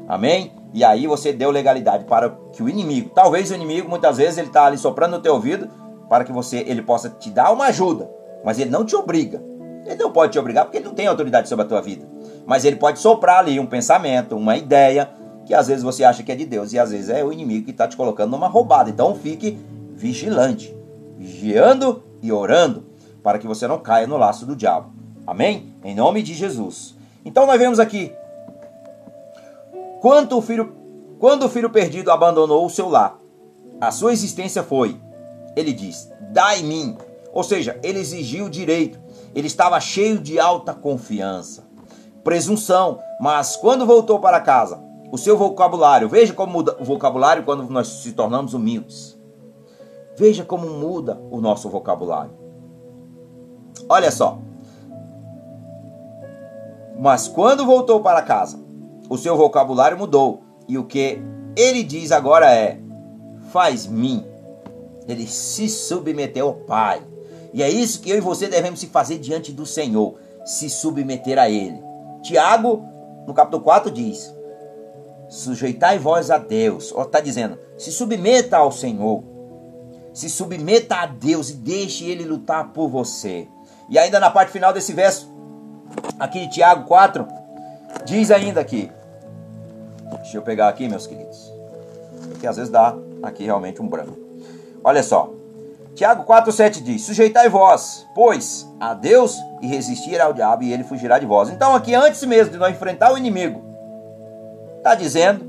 Amém? E aí você deu legalidade para que o inimigo, talvez o inimigo, muitas vezes ele está ali soprando no teu ouvido para que você ele possa te dar uma ajuda, mas ele não te obriga. Ele não pode te obrigar porque ele não tem autoridade sobre a tua vida. Mas ele pode soprar ali um pensamento, uma ideia, que às vezes você acha que é de Deus e às vezes é o inimigo que está te colocando numa roubada. Então fique vigilante, vigiando e orando, para que você não caia no laço do diabo. Amém? Em nome de Jesus. Então nós vemos aqui quanto o filho, quando o filho perdido abandonou o seu lar, a sua existência foi, ele diz, dai mim. Ou seja, ele exigiu o direito. Ele estava cheio de alta confiança, presunção, mas quando voltou para casa, o seu vocabulário, veja como muda o vocabulário quando nós se tornamos humildes. Veja como muda o nosso vocabulário. Olha só. Mas quando voltou para casa, o seu vocabulário mudou. E o que ele diz agora é: faz-me. Ele se submeteu ao Pai. E é isso que eu e você devemos se fazer diante do Senhor: se submeter a Ele. Tiago, no capítulo 4, diz: Sujeitai vós a Deus. Está dizendo: se submeta ao Senhor se submeta a Deus e deixe Ele lutar por você. E ainda na parte final desse verso, aqui de Tiago 4, diz ainda aqui. Deixa eu pegar aqui, meus queridos. Porque às vezes dá aqui realmente um branco. Olha só. Tiago 4,7 diz: Sujeitai vós, pois, a Deus e resistir ao diabo, e ele fugirá de vós. Então, aqui, antes mesmo de nós enfrentar o inimigo, está dizendo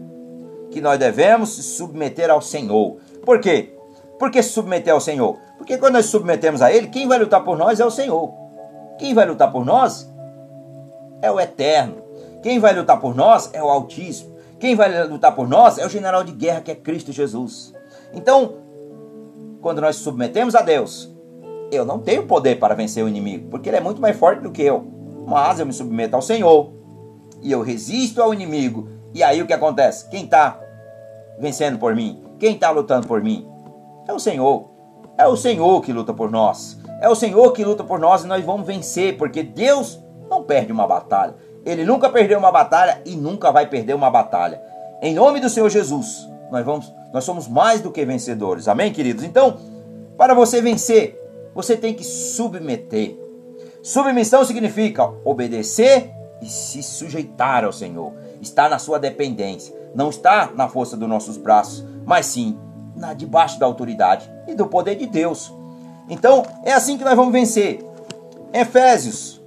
que nós devemos se submeter ao Senhor. Por quê? Por que se submeter ao Senhor? Porque quando nós submetemos a Ele, quem vai lutar por nós é o Senhor. Quem vai lutar por nós é o Eterno. Quem vai lutar por nós é o Altíssimo. Quem vai lutar por nós é o general de guerra que é Cristo Jesus. Então, quando nós submetemos a Deus, eu não tenho poder para vencer o inimigo, porque ele é muito mais forte do que eu. Mas eu me submeto ao Senhor e eu resisto ao inimigo. E aí o que acontece? Quem está vencendo por mim? Quem está lutando por mim? É o Senhor. É o Senhor que luta por nós. É o Senhor que luta por nós e nós vamos vencer, porque Deus não perde uma batalha. Ele nunca perdeu uma batalha e nunca vai perder uma batalha. Em nome do Senhor Jesus, nós vamos, nós somos mais do que vencedores. Amém, queridos? Então, para você vencer, você tem que submeter. Submissão significa obedecer e se sujeitar ao Senhor. Está na sua dependência. Não está na força dos nossos braços, mas sim na debaixo da autoridade e do poder de Deus. Então, é assim que nós vamos vencer. Efésios,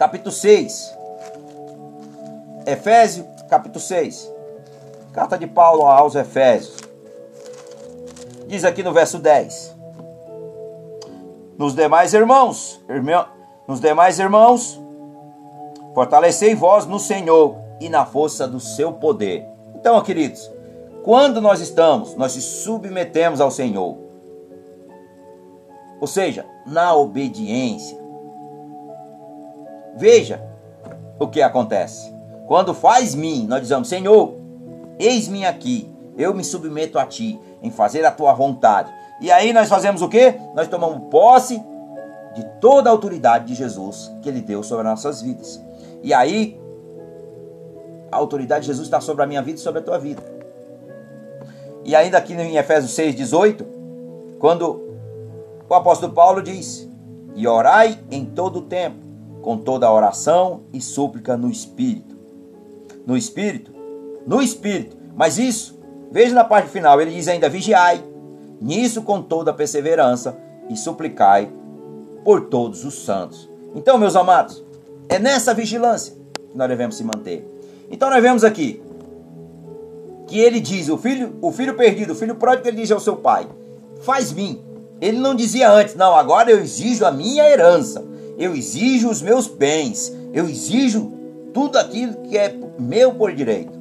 capítulo 6. Efésios, capítulo 6. Carta de Paulo aos Efésios. Diz aqui no verso 10. Nos demais irmãos, irmão, nos demais irmãos, fortalecei vós no Senhor e na força do seu poder. Então, queridos, quando nós estamos, nós se submetemos ao Senhor. Ou seja, na obediência. Veja o que acontece. Quando faz mim, nós dizemos: Senhor, eis-me aqui, eu me submeto a ti em fazer a tua vontade. E aí nós fazemos o que? Nós tomamos posse de toda a autoridade de Jesus que ele deu sobre as nossas vidas. E aí a autoridade de Jesus está sobre a minha vida e sobre a tua vida. E ainda aqui em Efésios 6, 18, quando o apóstolo Paulo diz: E orai em todo o tempo, com toda oração e súplica no Espírito. No Espírito? No Espírito. Mas isso, veja na parte final, ele diz ainda: Vigiai, nisso com toda perseverança e suplicai por todos os santos. Então, meus amados, é nessa vigilância que nós devemos se manter. Então, nós vemos aqui que ele diz, o filho, o filho perdido, o filho pródigo, ele diz ao seu pai: Faz-me. Ele não dizia antes, não, agora eu exijo a minha herança, eu exijo os meus bens, eu exijo tudo aquilo que é meu por direito.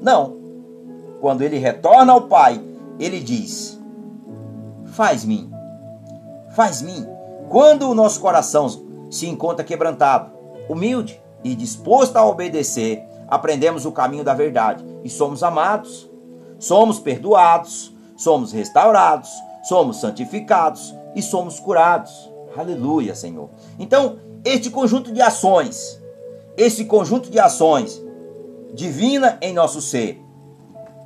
Não. Quando ele retorna ao pai, ele diz: Faz-me, faz-me. Quando o nosso coração se encontra quebrantado, humilde e disposto a obedecer, aprendemos o caminho da verdade e somos amados, somos perdoados, somos restaurados, somos santificados e somos curados. Aleluia, Senhor. Então, este conjunto de ações, esse conjunto de ações divina em nosso ser,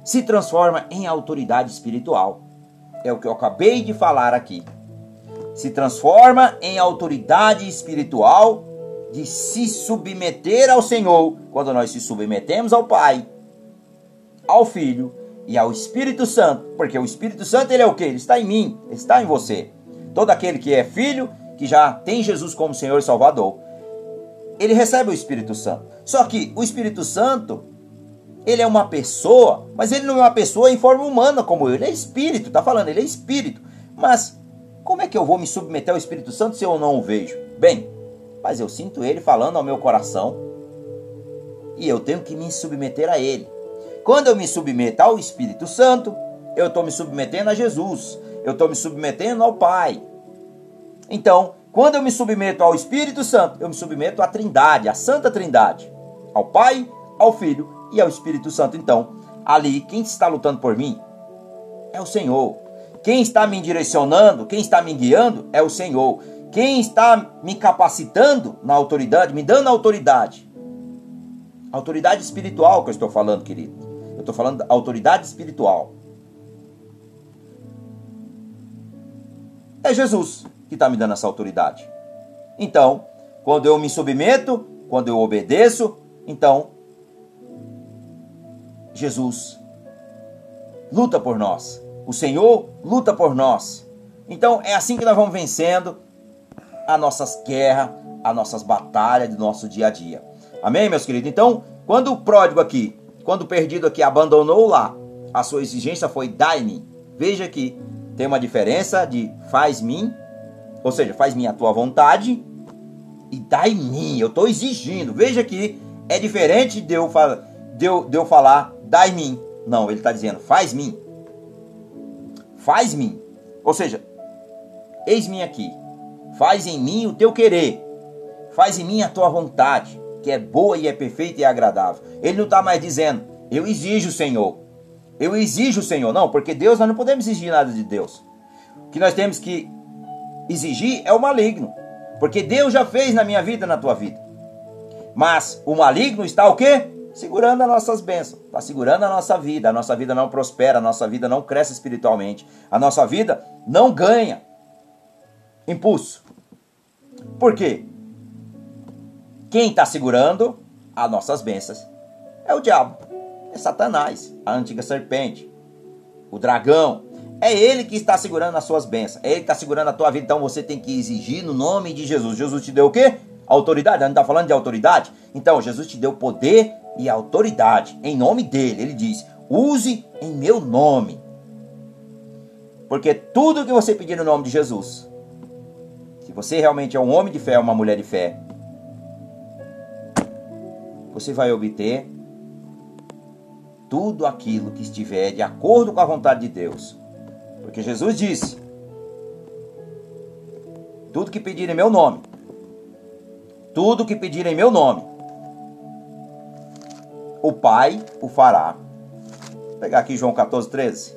se transforma em autoridade espiritual. É o que eu acabei de falar aqui. Se transforma em autoridade espiritual de se submeter ao Senhor, quando nós se submetemos ao Pai, ao Filho e ao Espírito Santo, porque o Espírito Santo ele é o que? Ele está em mim, ele está em você. Todo aquele que é filho, que já tem Jesus como Senhor e Salvador, ele recebe o Espírito Santo. Só que o Espírito Santo, ele é uma pessoa, mas ele não é uma pessoa em forma humana como eu. Ele é espírito, tá falando, ele é espírito. Mas como é que eu vou me submeter ao Espírito Santo se eu não o vejo? Bem, mas eu sinto ele falando ao meu coração e eu tenho que me submeter a ele. Quando eu me submeto ao Espírito Santo, eu estou me submetendo a Jesus, eu estou me submetendo ao Pai. Então, quando eu me submeto ao Espírito Santo, eu me submeto à Trindade, à Santa Trindade, ao Pai, ao Filho e ao Espírito Santo. Então, ali, quem está lutando por mim é o Senhor. Quem está me direcionando, quem está me guiando é o Senhor. Quem está me capacitando na autoridade, me dando autoridade. Autoridade espiritual que eu estou falando, querido. Eu estou falando da autoridade espiritual. É Jesus que está me dando essa autoridade. Então, quando eu me submeto, quando eu obedeço, então Jesus luta por nós. O Senhor luta por nós. Então é assim que nós vamos vencendo as nossas guerras, as nossas batalhas do nosso dia a dia. Amém, meus queridos? Então, quando o pródigo aqui, quando o perdido aqui abandonou lá, a sua exigência foi dai-me. Veja que tem uma diferença de faz-me, ou seja, faz-me a tua vontade e dai-me. Eu estou exigindo. Veja que é diferente de eu, de eu, de eu falar dai-me. Não, ele está dizendo faz-me. Faz-me. Ou seja, eis-me aqui. Faz em mim o teu querer. Faz em mim a tua vontade, que é boa e é perfeita e agradável. Ele não está mais dizendo, eu exijo, Senhor. Eu exijo, Senhor. Não, porque Deus, nós não podemos exigir nada de Deus. O que nós temos que exigir é o maligno. Porque Deus já fez na minha vida, na tua vida. Mas o maligno está o quê? Segurando as nossas bênçãos, está segurando a nossa vida. A nossa vida não prospera, a nossa vida não cresce espiritualmente, a nossa vida não ganha impulso. Por quê? Quem está segurando as nossas bênçãos é o diabo, é Satanás, a antiga serpente, o dragão. É ele que está segurando as suas bênçãos, é ele que está segurando a tua vida. Então você tem que exigir no nome de Jesus. Jesus te deu o quê? Autoridade. A gente está falando de autoridade? Então, Jesus te deu poder e autoridade em nome dele. Ele diz: use em meu nome. Porque tudo que você pedir no nome de Jesus, se você realmente é um homem de fé, uma mulher de fé, você vai obter tudo aquilo que estiver de acordo com a vontade de Deus. Porque Jesus disse: tudo que pedir em meu nome, tudo que pedir em meu nome, o Pai o fará. Vou pegar aqui João 14, 13.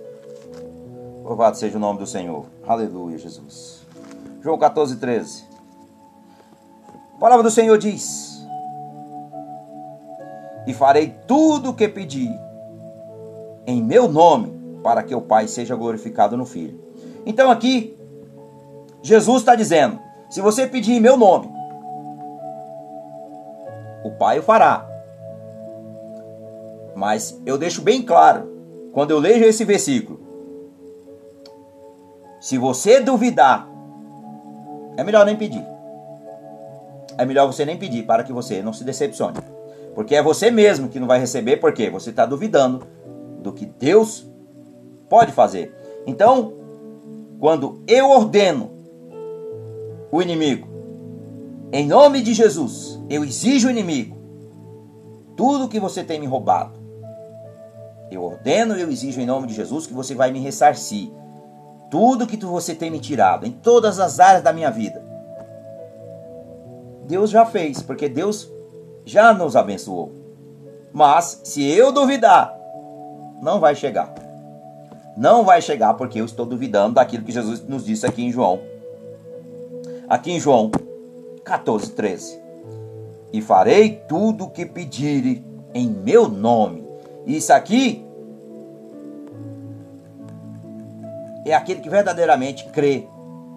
Louvado seja o nome do Senhor. Aleluia, Jesus. João 14, 13. A palavra do Senhor diz: E farei tudo o que pedi em meu nome, para que o Pai seja glorificado no Filho. Então aqui, Jesus está dizendo: se você pedir em meu nome, o Pai o fará. Mas eu deixo bem claro, quando eu leio esse versículo, se você duvidar, é melhor nem pedir. É melhor você nem pedir para que você não se decepcione. Porque é você mesmo que não vai receber, porque você está duvidando do que Deus pode fazer. Então, quando eu ordeno o inimigo, em nome de Jesus, eu exijo o inimigo, tudo que você tem me roubado, eu ordeno e eu exijo em nome de Jesus que você vai me ressarcir. Tudo que você tem me tirado, em todas as áreas da minha vida. Deus já fez, porque Deus já nos abençoou. Mas se eu duvidar, não vai chegar. Não vai chegar porque eu estou duvidando daquilo que Jesus nos disse aqui em João. Aqui em João 14, 13. E farei tudo o que pedirem em meu nome isso aqui é aquele que verdadeiramente crê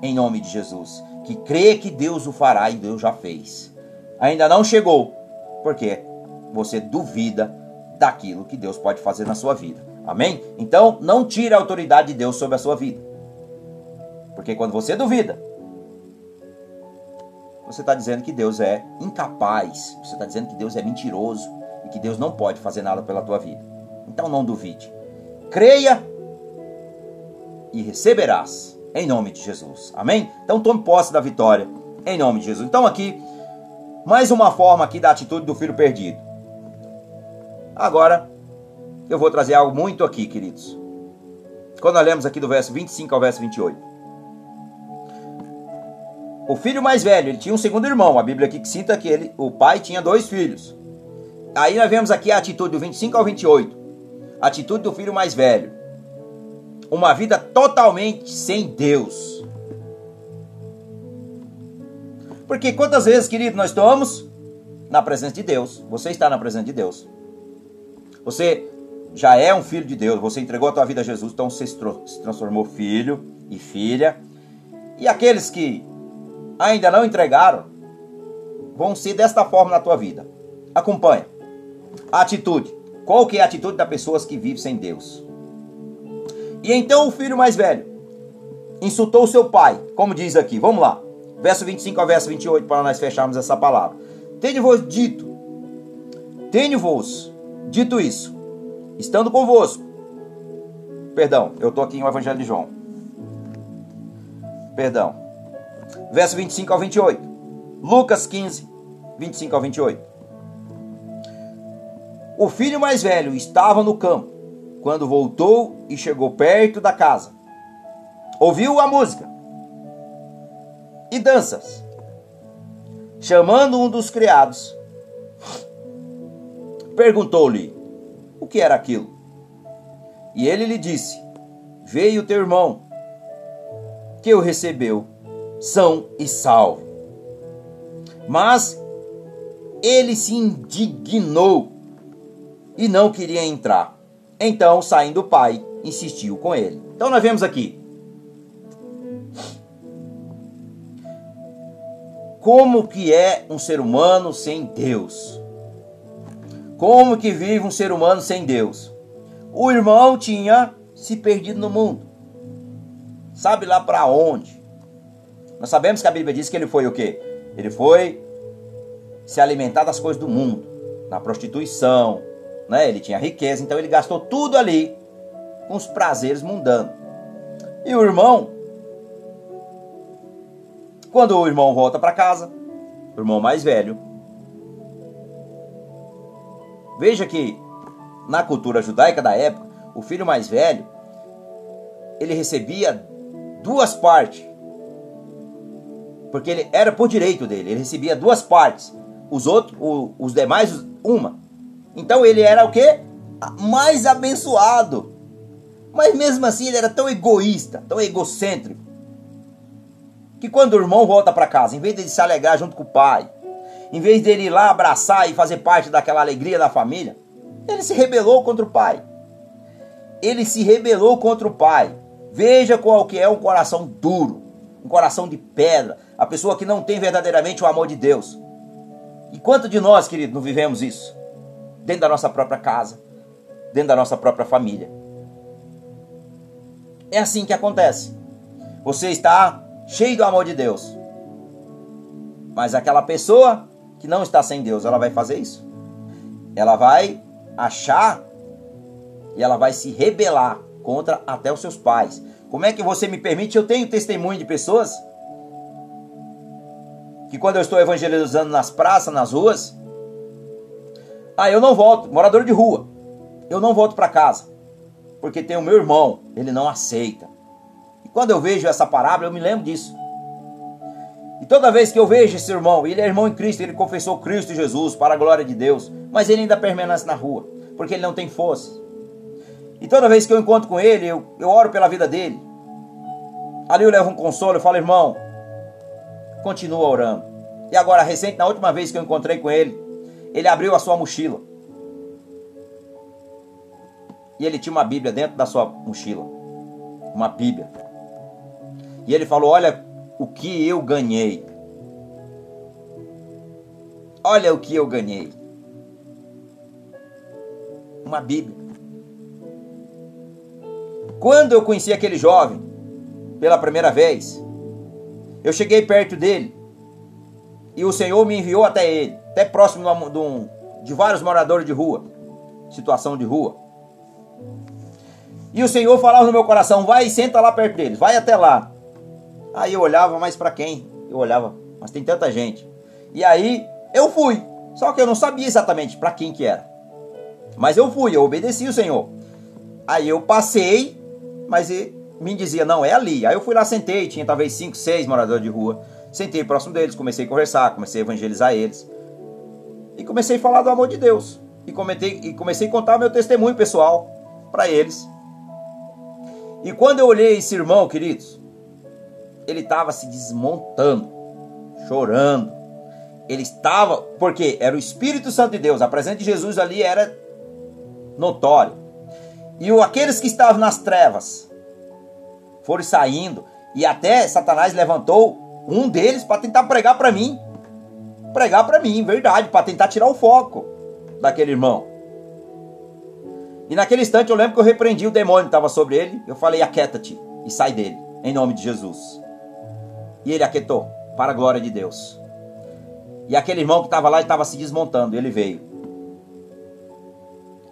em nome de Jesus, que crê que Deus o fará e Deus já fez. Ainda não chegou, porque você duvida daquilo que Deus pode fazer na sua vida. Amém? Então, não tire a autoridade de Deus sobre a sua vida. Porque quando você duvida, você está dizendo que Deus é incapaz, você está dizendo que Deus é mentiroso, e que Deus não pode fazer nada pela tua vida. Então não duvide. Creia e receberás em nome de Jesus. Amém? Então tome posse da vitória em nome de Jesus. Então aqui mais uma forma aqui da atitude do filho perdido. Agora eu vou trazer algo muito aqui, queridos. Quando nós lemos aqui do verso 25 ao verso 28. O filho mais velho, ele tinha um segundo irmão. A Bíblia aqui cita que ele, o pai tinha dois filhos. Aí nós vemos aqui a atitude do 25 ao 28. Atitude do filho mais velho. Uma vida totalmente sem Deus. Porque quantas vezes, querido, nós estamos na presença de Deus. Você está na presença de Deus. Você já é um filho de Deus. Você entregou a tua vida a Jesus, então você se transformou filho e filha. E aqueles que ainda não entregaram vão ser desta forma na tua vida. Acompanha. Atitude. Qual que é a atitude das pessoas que vivem sem Deus? E então o filho mais velho insultou seu pai, como diz aqui. Vamos lá. Verso 25 ao verso 28 para nós fecharmos essa palavra. Tenho-vos dito, tenho-vos dito isso, estando convosco. Perdão, eu estou aqui no Evangelho de João. Perdão. Verso 25 ao 28. Lucas 15, 25 ao 28. O filho mais velho estava no campo quando voltou e chegou perto da casa. Ouviu a música e danças. Chamando um dos criados, perguntou-lhe o que era aquilo. E ele lhe disse: Veio teu irmão, que o recebeu, são e salvo. Mas ele se indignou e não queria entrar. Então, saindo o pai, insistiu com ele. Então, nós vemos aqui como que é um ser humano sem Deus. Como que vive um ser humano sem Deus? O irmão tinha se perdido no mundo. Sabe lá para onde? Nós sabemos que a Bíblia diz que ele foi o quê? Ele foi se alimentar das coisas do mundo, na prostituição, né? Ele tinha riqueza, então ele gastou tudo ali com os prazeres mundanos. E o irmão, quando o irmão volta para casa, o irmão mais velho, veja que na cultura judaica da época, o filho mais velho, ele recebia duas partes. Porque ele era por direito dele, ele recebia duas partes. Os outros, os demais, uma. Então ele era o que? Mais abençoado. Mas mesmo assim ele era tão egoísta, tão egocêntrico, que quando o irmão volta para casa, em vez de se alegrar junto com o pai, em vez dele ir lá abraçar e fazer parte daquela alegria da família, ele se rebelou contra o pai. Ele se rebelou contra o pai. Veja qual que é um coração duro, um coração de pedra, a pessoa que não tem verdadeiramente o amor de Deus. E quanto de nós, querido, não vivemos isso? Dentro da nossa própria casa, dentro da nossa própria família. É assim que acontece. Você está cheio do amor de Deus. Mas aquela pessoa que não está sem Deus, ela vai fazer isso. Ela vai achar e ela vai se rebelar contra até os seus pais. Como é que você me permite? Eu tenho testemunho de pessoas que quando eu estou evangelizando nas praças, nas ruas, ah, eu não volto, morador de rua, eu não volto para casa, porque tem o meu irmão, ele não aceita. E quando eu vejo essa parábola, eu me lembro disso. E toda vez que eu vejo esse irmão, ele é irmão em Cristo, ele confessou Cristo Jesus para a glória de Deus, mas ele ainda permanece na rua, porque ele não tem força. E toda vez que eu encontro com ele, eu, eu oro pela vida dele. Ali eu levo um consolo, eu falo, irmão, continua orando. E agora, recente, na última vez que eu encontrei com ele, ele abriu a sua mochila. E ele tinha uma Bíblia dentro da sua mochila. Uma Bíblia. E ele falou: Olha o que eu ganhei. Olha o que eu ganhei. Uma Bíblia. Quando eu conheci aquele jovem, pela primeira vez, eu cheguei perto dele e o Senhor me enviou até ele, até próximo de, um, de vários moradores de rua, situação de rua. E o Senhor falava no meu coração: vai e senta lá perto deles, vai até lá. Aí eu olhava, mas para quem? Eu olhava, mas tem tanta gente. E aí eu fui, só que eu não sabia exatamente para quem que era. Mas eu fui, eu obedeci o Senhor. Aí eu passei, mas me dizia, não, é ali. Aí eu fui lá, sentei, tinha talvez cinco, seis moradores de rua. Sentei próximo deles, comecei a conversar, comecei a evangelizar eles. E comecei a falar do amor de Deus. E, e comecei a contar meu testemunho pessoal para eles. E quando eu olhei esse irmão, queridos, ele estava se desmontando, chorando. Ele estava, porque era o Espírito Santo de Deus, a presença de Jesus ali era notório. E aqueles que estavam nas trevas, foram saindo e até Satanás levantou um deles para tentar pregar para mim. Pregar para mim, verdade, para tentar tirar o foco daquele irmão. E naquele instante eu lembro que eu repreendi o demônio que estava sobre ele. Eu falei: aquieta-te e sai dele, em nome de Jesus. E ele aquietou, para a glória de Deus. E aquele irmão que estava lá estava se desmontando, ele veio.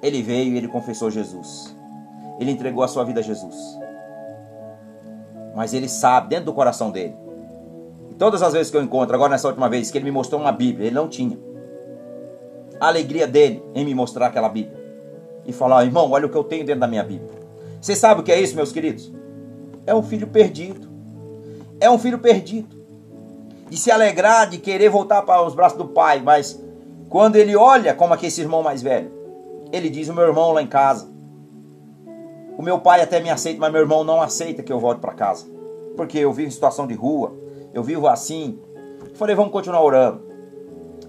Ele veio e ele confessou Jesus. Ele entregou a sua vida a Jesus mas ele sabe dentro do coração dele. E todas as vezes que eu encontro, agora nessa última vez, que ele me mostrou uma Bíblia, ele não tinha. A alegria dele em me mostrar aquela Bíblia. E falar, irmão, olha o que eu tenho dentro da minha Bíblia. Você sabe o que é isso, meus queridos? É um filho perdido. É um filho perdido. De se alegrar, de querer voltar para os braços do pai, mas quando ele olha como aqui esse irmão mais velho, ele diz: O meu irmão lá em casa, o meu pai até me aceita, mas meu irmão não aceita que eu volte para casa. Porque eu vivo em situação de rua, eu vivo assim. falei, vamos continuar orando.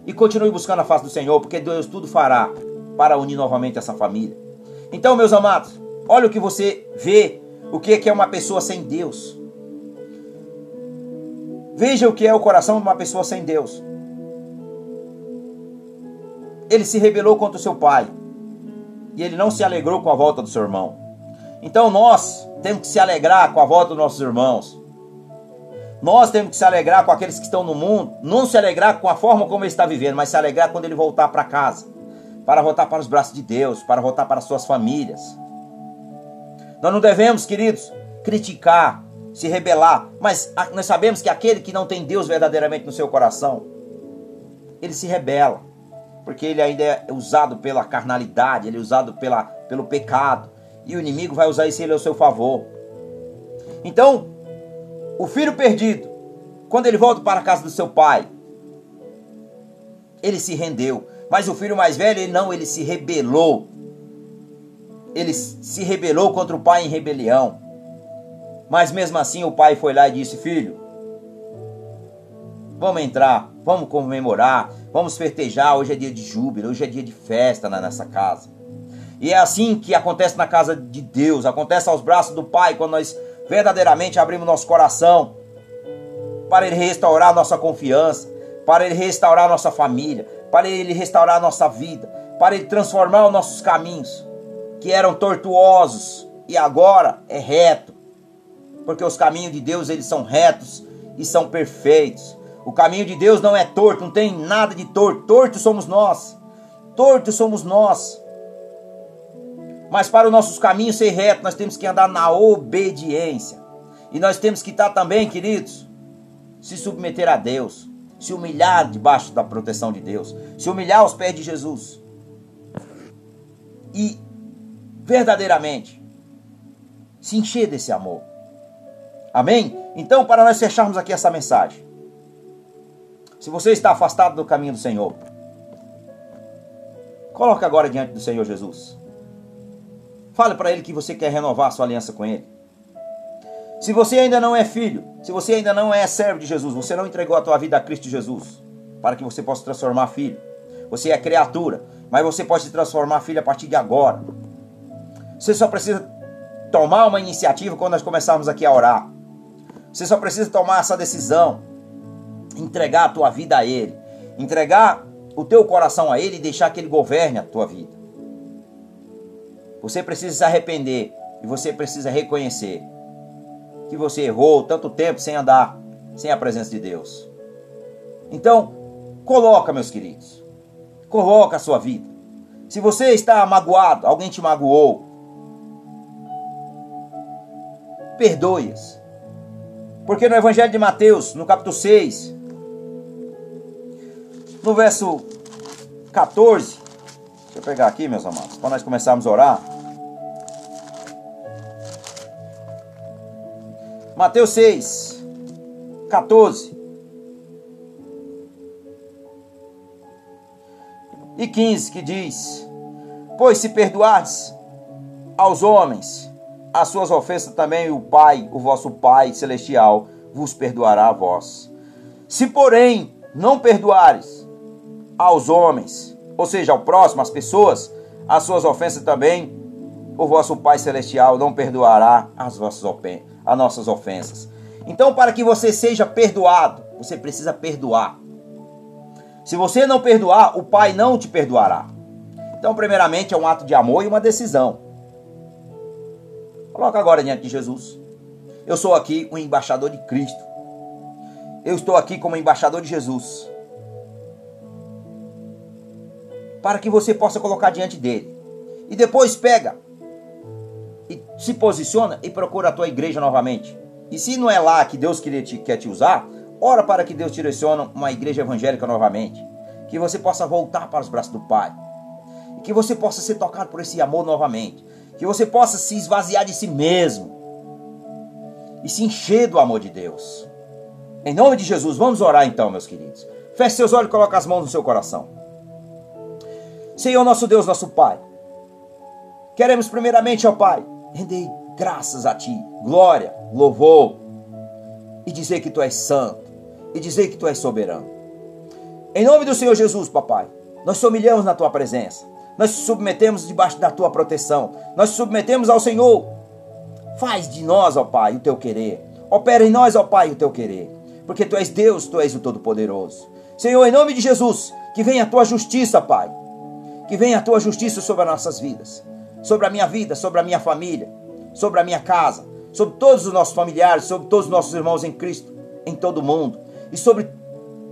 E continue buscando a face do Senhor, porque Deus tudo fará para unir novamente essa família. Então, meus amados, olha o que você vê, o que é uma pessoa sem Deus. Veja o que é o coração de uma pessoa sem Deus. Ele se rebelou contra o seu pai. E ele não se alegrou com a volta do seu irmão. Então nós temos que se alegrar com a volta dos nossos irmãos. Nós temos que se alegrar com aqueles que estão no mundo, não se alegrar com a forma como ele está vivendo, mas se alegrar quando ele voltar para casa, para voltar para os braços de Deus, para voltar para as suas famílias. Nós não devemos, queridos, criticar, se rebelar. Mas nós sabemos que aquele que não tem Deus verdadeiramente no seu coração, ele se rebela. Porque ele ainda é usado pela carnalidade, ele é usado pela, pelo pecado. E o inimigo vai usar isso ele ao seu favor. Então, o filho perdido, quando ele volta para a casa do seu pai, ele se rendeu. Mas o filho mais velho, ele não, ele se rebelou. Ele se rebelou contra o pai em rebelião. Mas mesmo assim o pai foi lá e disse: Filho, vamos entrar, vamos comemorar, vamos festejar. Hoje é dia de júbilo, hoje é dia de festa nessa casa. E é assim que acontece na casa de Deus, acontece aos braços do Pai, quando nós verdadeiramente abrimos nosso coração para Ele restaurar nossa confiança, para Ele restaurar nossa família, para Ele restaurar nossa vida, para Ele transformar os nossos caminhos, que eram tortuosos e agora é reto, porque os caminhos de Deus eles são retos e são perfeitos. O caminho de Deus não é torto, não tem nada de torto. Torto somos nós. Torto somos nós. Mas para os nossos caminhos ser retos, nós temos que andar na obediência. E nós temos que estar também, queridos, se submeter a Deus, se humilhar debaixo da proteção de Deus, se humilhar aos pés de Jesus. E verdadeiramente se encher desse amor. Amém? Então, para nós fecharmos aqui essa mensagem. Se você está afastado do caminho do Senhor, coloque agora diante do Senhor Jesus. Fale para Ele que você quer renovar a sua aliança com Ele. Se você ainda não é filho, se você ainda não é servo de Jesus, você não entregou a tua vida a Cristo Jesus, para que você possa se transformar filho. Você é criatura, mas você pode se transformar filho a partir de agora. Você só precisa tomar uma iniciativa quando nós começarmos aqui a orar. Você só precisa tomar essa decisão, entregar a tua vida a Ele, entregar o teu coração a Ele e deixar que Ele governe a tua vida. Você precisa se arrepender e você precisa reconhecer que você errou tanto tempo sem andar sem a presença de Deus. Então, coloca, meus queridos, coloca a sua vida. Se você está magoado, alguém te magoou, perdoe-as. Porque no Evangelho de Mateus, no capítulo 6, no verso 14, deixa eu pegar aqui, meus amados, para nós começarmos a orar. Mateus 6, 14 e 15, que diz: Pois se perdoardes aos homens as suas ofensas também o Pai, o vosso Pai celestial, vos perdoará a vós. Se, porém, não perdoares aos homens, ou seja, ao próximo, às pessoas, as suas ofensas também, o vosso Pai celestial não perdoará as vossas as nossas ofensas. Então, para que você seja perdoado, você precisa perdoar. Se você não perdoar, o Pai não te perdoará. Então, primeiramente, é um ato de amor e uma decisão. Coloca agora diante de Jesus. Eu sou aqui um embaixador de Cristo. Eu estou aqui como embaixador de Jesus. Para que você possa colocar diante dele. E depois pega e se posiciona e procura a tua igreja novamente. E se não é lá que Deus quer te, quer te usar, ora para que Deus direcione uma igreja evangélica novamente. Que você possa voltar para os braços do Pai. E que você possa ser tocado por esse amor novamente que você possa se esvaziar de si mesmo e se encher do amor de Deus. Em nome de Jesus, vamos orar então, meus queridos. Feche seus olhos e coloque as mãos no seu coração. Senhor, nosso Deus, nosso Pai, queremos primeiramente, ó Pai, render graças a Ti, glória, louvor, e dizer que Tu és santo, e dizer que Tu és soberano. Em nome do Senhor Jesus, papai, nós se humilhamos na tua presença. Nós submetemos debaixo da tua proteção. Nós submetemos ao Senhor. Faz de nós, ó Pai, o teu querer. Opera em nós, ó Pai, o teu querer. Porque tu és Deus, tu és o Todo-Poderoso. Senhor, em nome de Jesus, que venha a tua justiça, Pai. Que venha a tua justiça sobre as nossas vidas. Sobre a minha vida, sobre a minha família, sobre a minha casa, sobre todos os nossos familiares, sobre todos os nossos irmãos em Cristo, em todo o mundo. E sobre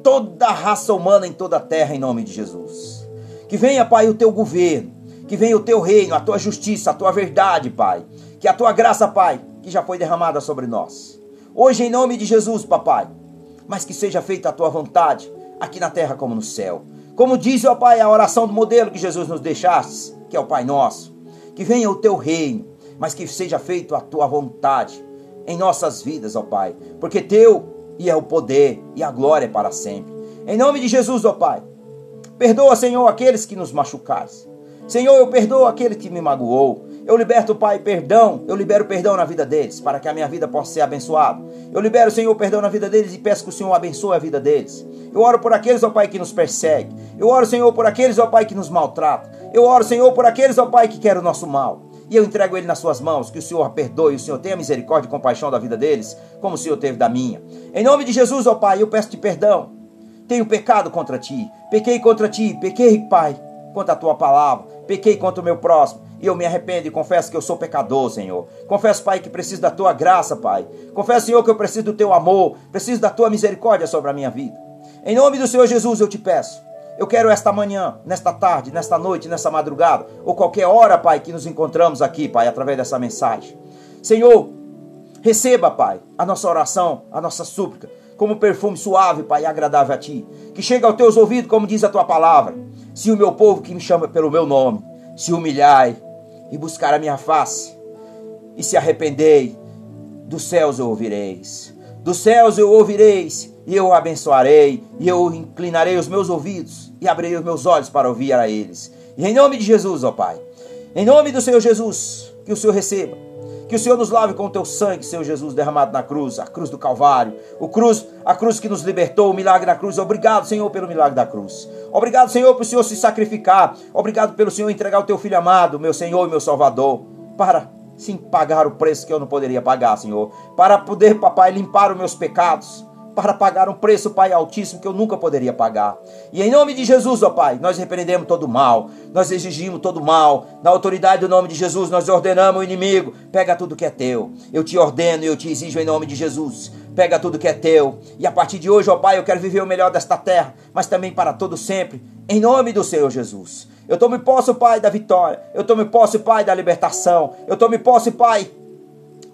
toda a raça humana em toda a terra, em nome de Jesus. Que venha, Pai, o teu governo, que venha o teu reino, a tua justiça, a tua verdade, Pai. Que a tua graça, Pai, que já foi derramada sobre nós. Hoje, em nome de Jesus, Papai, mas que seja feita a tua vontade, aqui na terra como no céu. Como diz, ó Pai, a oração do modelo que Jesus nos deixaste, que é o Pai nosso. Que venha o teu reino, mas que seja feito a tua vontade em nossas vidas, ó Pai. Porque teu e é o poder e a glória para sempre. Em nome de Jesus, ó Pai, perdoa, Senhor, aqueles que nos machucaram. Senhor, eu perdoo aquele que me magoou. Eu liberto, Pai, perdão. Eu libero perdão na vida deles, para que a minha vida possa ser abençoada. Eu libero, Senhor, perdão na vida deles e peço que o Senhor abençoe a vida deles. Eu oro por aqueles, ó Pai, que nos perseguem. Eu oro, Senhor, por aqueles, ó Pai, que nos maltratam. Eu oro, Senhor, por aqueles, ó Pai, que querem o nosso mal. E eu entrego ele nas suas mãos, que o Senhor perdoe, o Senhor tenha misericórdia e compaixão da vida deles, como o Senhor teve da minha. Em nome de Jesus, ó Pai, eu peço-te perdão. Tenho pecado contra ti. Pequei contra ti, pequei, Pai, contra a tua palavra. Pequei contra o meu próximo. E eu me arrependo e confesso que eu sou pecador, Senhor. Confesso, Pai, que preciso da tua graça, Pai. Confesso, Senhor, que eu preciso do teu amor, preciso da tua misericórdia sobre a minha vida. Em nome do Senhor Jesus, eu te peço eu quero esta manhã, nesta tarde, nesta noite, nessa madrugada, ou qualquer hora, Pai, que nos encontramos aqui, Pai, através dessa mensagem. Senhor, receba, Pai, a nossa oração, a nossa súplica, como perfume suave, Pai, agradável a Ti, que chega aos teus ouvidos, como diz a Tua palavra. Se o meu povo que me chama pelo meu nome se humilhar e buscar a minha face e se arrependei, dos céus eu ouvireis. Dos céus eu ouvireis e eu abençoarei e eu inclinarei os meus ouvidos e abrirei os meus olhos para ouvir a eles. E em nome de Jesus, ó Pai, em nome do Senhor Jesus, que o Senhor receba, que o Senhor nos lave com o teu sangue, Senhor Jesus, derramado na cruz, a cruz do Calvário, o cruz, a cruz que nos libertou, o milagre da cruz. Obrigado, Senhor, pelo milagre da cruz. Obrigado, Senhor, por o Senhor se sacrificar. Obrigado pelo Senhor entregar o teu filho amado, meu Senhor e meu Salvador, para sim pagar o preço que eu não poderia pagar, Senhor, para poder, papai, limpar os meus pecados para pagar um preço, Pai altíssimo, que eu nunca poderia pagar. E em nome de Jesus, ó Pai, nós repreendemos todo mal, nós exigimos todo mal. Na autoridade do nome de Jesus, nós ordenamos o inimigo: pega tudo que é teu. Eu te ordeno e eu te exijo em nome de Jesus. Pega tudo que é teu. E a partir de hoje, ó Pai, eu quero viver o melhor desta terra, mas também para todo sempre, em nome do Senhor Jesus. Eu tomo posse, Pai, da vitória. Eu tomo posse, Pai, da libertação. Eu tomo posse, Pai,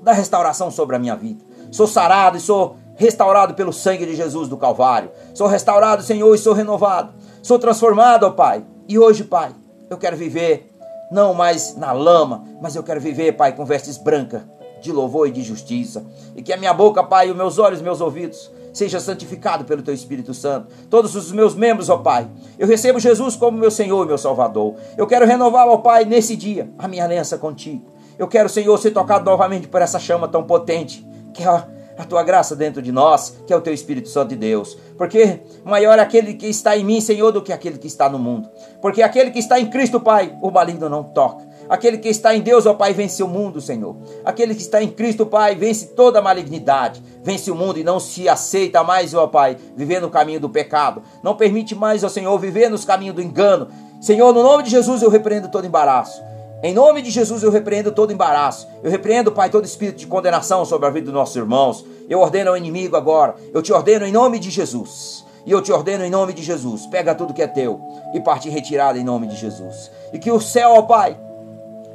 da restauração sobre a minha vida. Sou sarado e sou restaurado pelo sangue de Jesus do Calvário. Sou restaurado, Senhor, e sou renovado. Sou transformado, ó Pai. E hoje, Pai, eu quero viver não mais na lama, mas eu quero viver, Pai, com vestes brancas de louvor e de justiça. E que a minha boca, Pai, os meus olhos, meus ouvidos, seja santificado pelo Teu Espírito Santo. Todos os meus membros, ó Pai, eu recebo Jesus como meu Senhor e meu Salvador. Eu quero renovar, ó Pai, nesse dia, a minha aliança contigo. Eu quero, Senhor, ser tocado novamente por essa chama tão potente, que é a tua graça dentro de nós, que é o teu Espírito Santo de Deus. Porque maior é aquele que está em mim, Senhor, do que aquele que está no mundo. Porque aquele que está em Cristo, Pai, o maligno não toca. Aquele que está em Deus, ó Pai, vence o mundo, Senhor. Aquele que está em Cristo, Pai, vence toda a malignidade, vence o mundo e não se aceita mais, ó Pai, viver no caminho do pecado. Não permite mais, ó Senhor, viver nos caminhos do engano. Senhor, no nome de Jesus eu repreendo todo embaraço. Em nome de Jesus eu repreendo todo embaraço. Eu repreendo, Pai, todo espírito de condenação sobre a vida dos nossos irmãos. Eu ordeno ao inimigo agora. Eu te ordeno em nome de Jesus. E eu te ordeno em nome de Jesus. Pega tudo que é teu e parte retirada em nome de Jesus. E que o céu, ó Pai,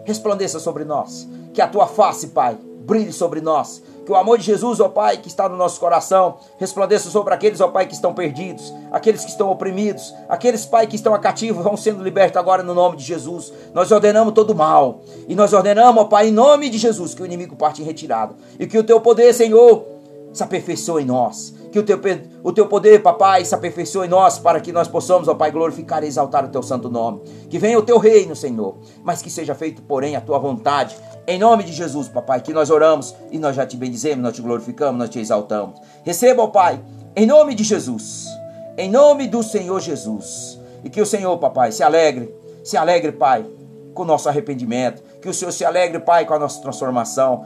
resplandeça sobre nós. Que a tua face, Pai, brilhe sobre nós. Que o amor de Jesus, ó Pai, que está no nosso coração, resplandeça sobre aqueles, ó Pai, que estão perdidos, aqueles que estão oprimidos, aqueles, Pai, que estão a cativo, vão sendo libertos agora no nome de Jesus. Nós ordenamos todo mal. E nós ordenamos, ó Pai, em nome de Jesus, que o inimigo parte em retirada. E que o teu poder, Senhor, se aperfeiçoe em nós. Que o teu, o teu poder, papai, se aperfeiçoe em nós para que nós possamos, ó Pai, glorificar e exaltar o teu santo nome. Que venha o teu reino, Senhor, mas que seja feito, porém, a tua vontade. Em nome de Jesus, papai, que nós oramos e nós já te bendizemos, nós te glorificamos, nós te exaltamos. Receba, ó Pai, em nome de Jesus, Em nome do Senhor Jesus. E que o Senhor, papai, se alegre, se alegre, pai, com o nosso arrependimento. Que o Senhor se alegre, pai, com a nossa transformação.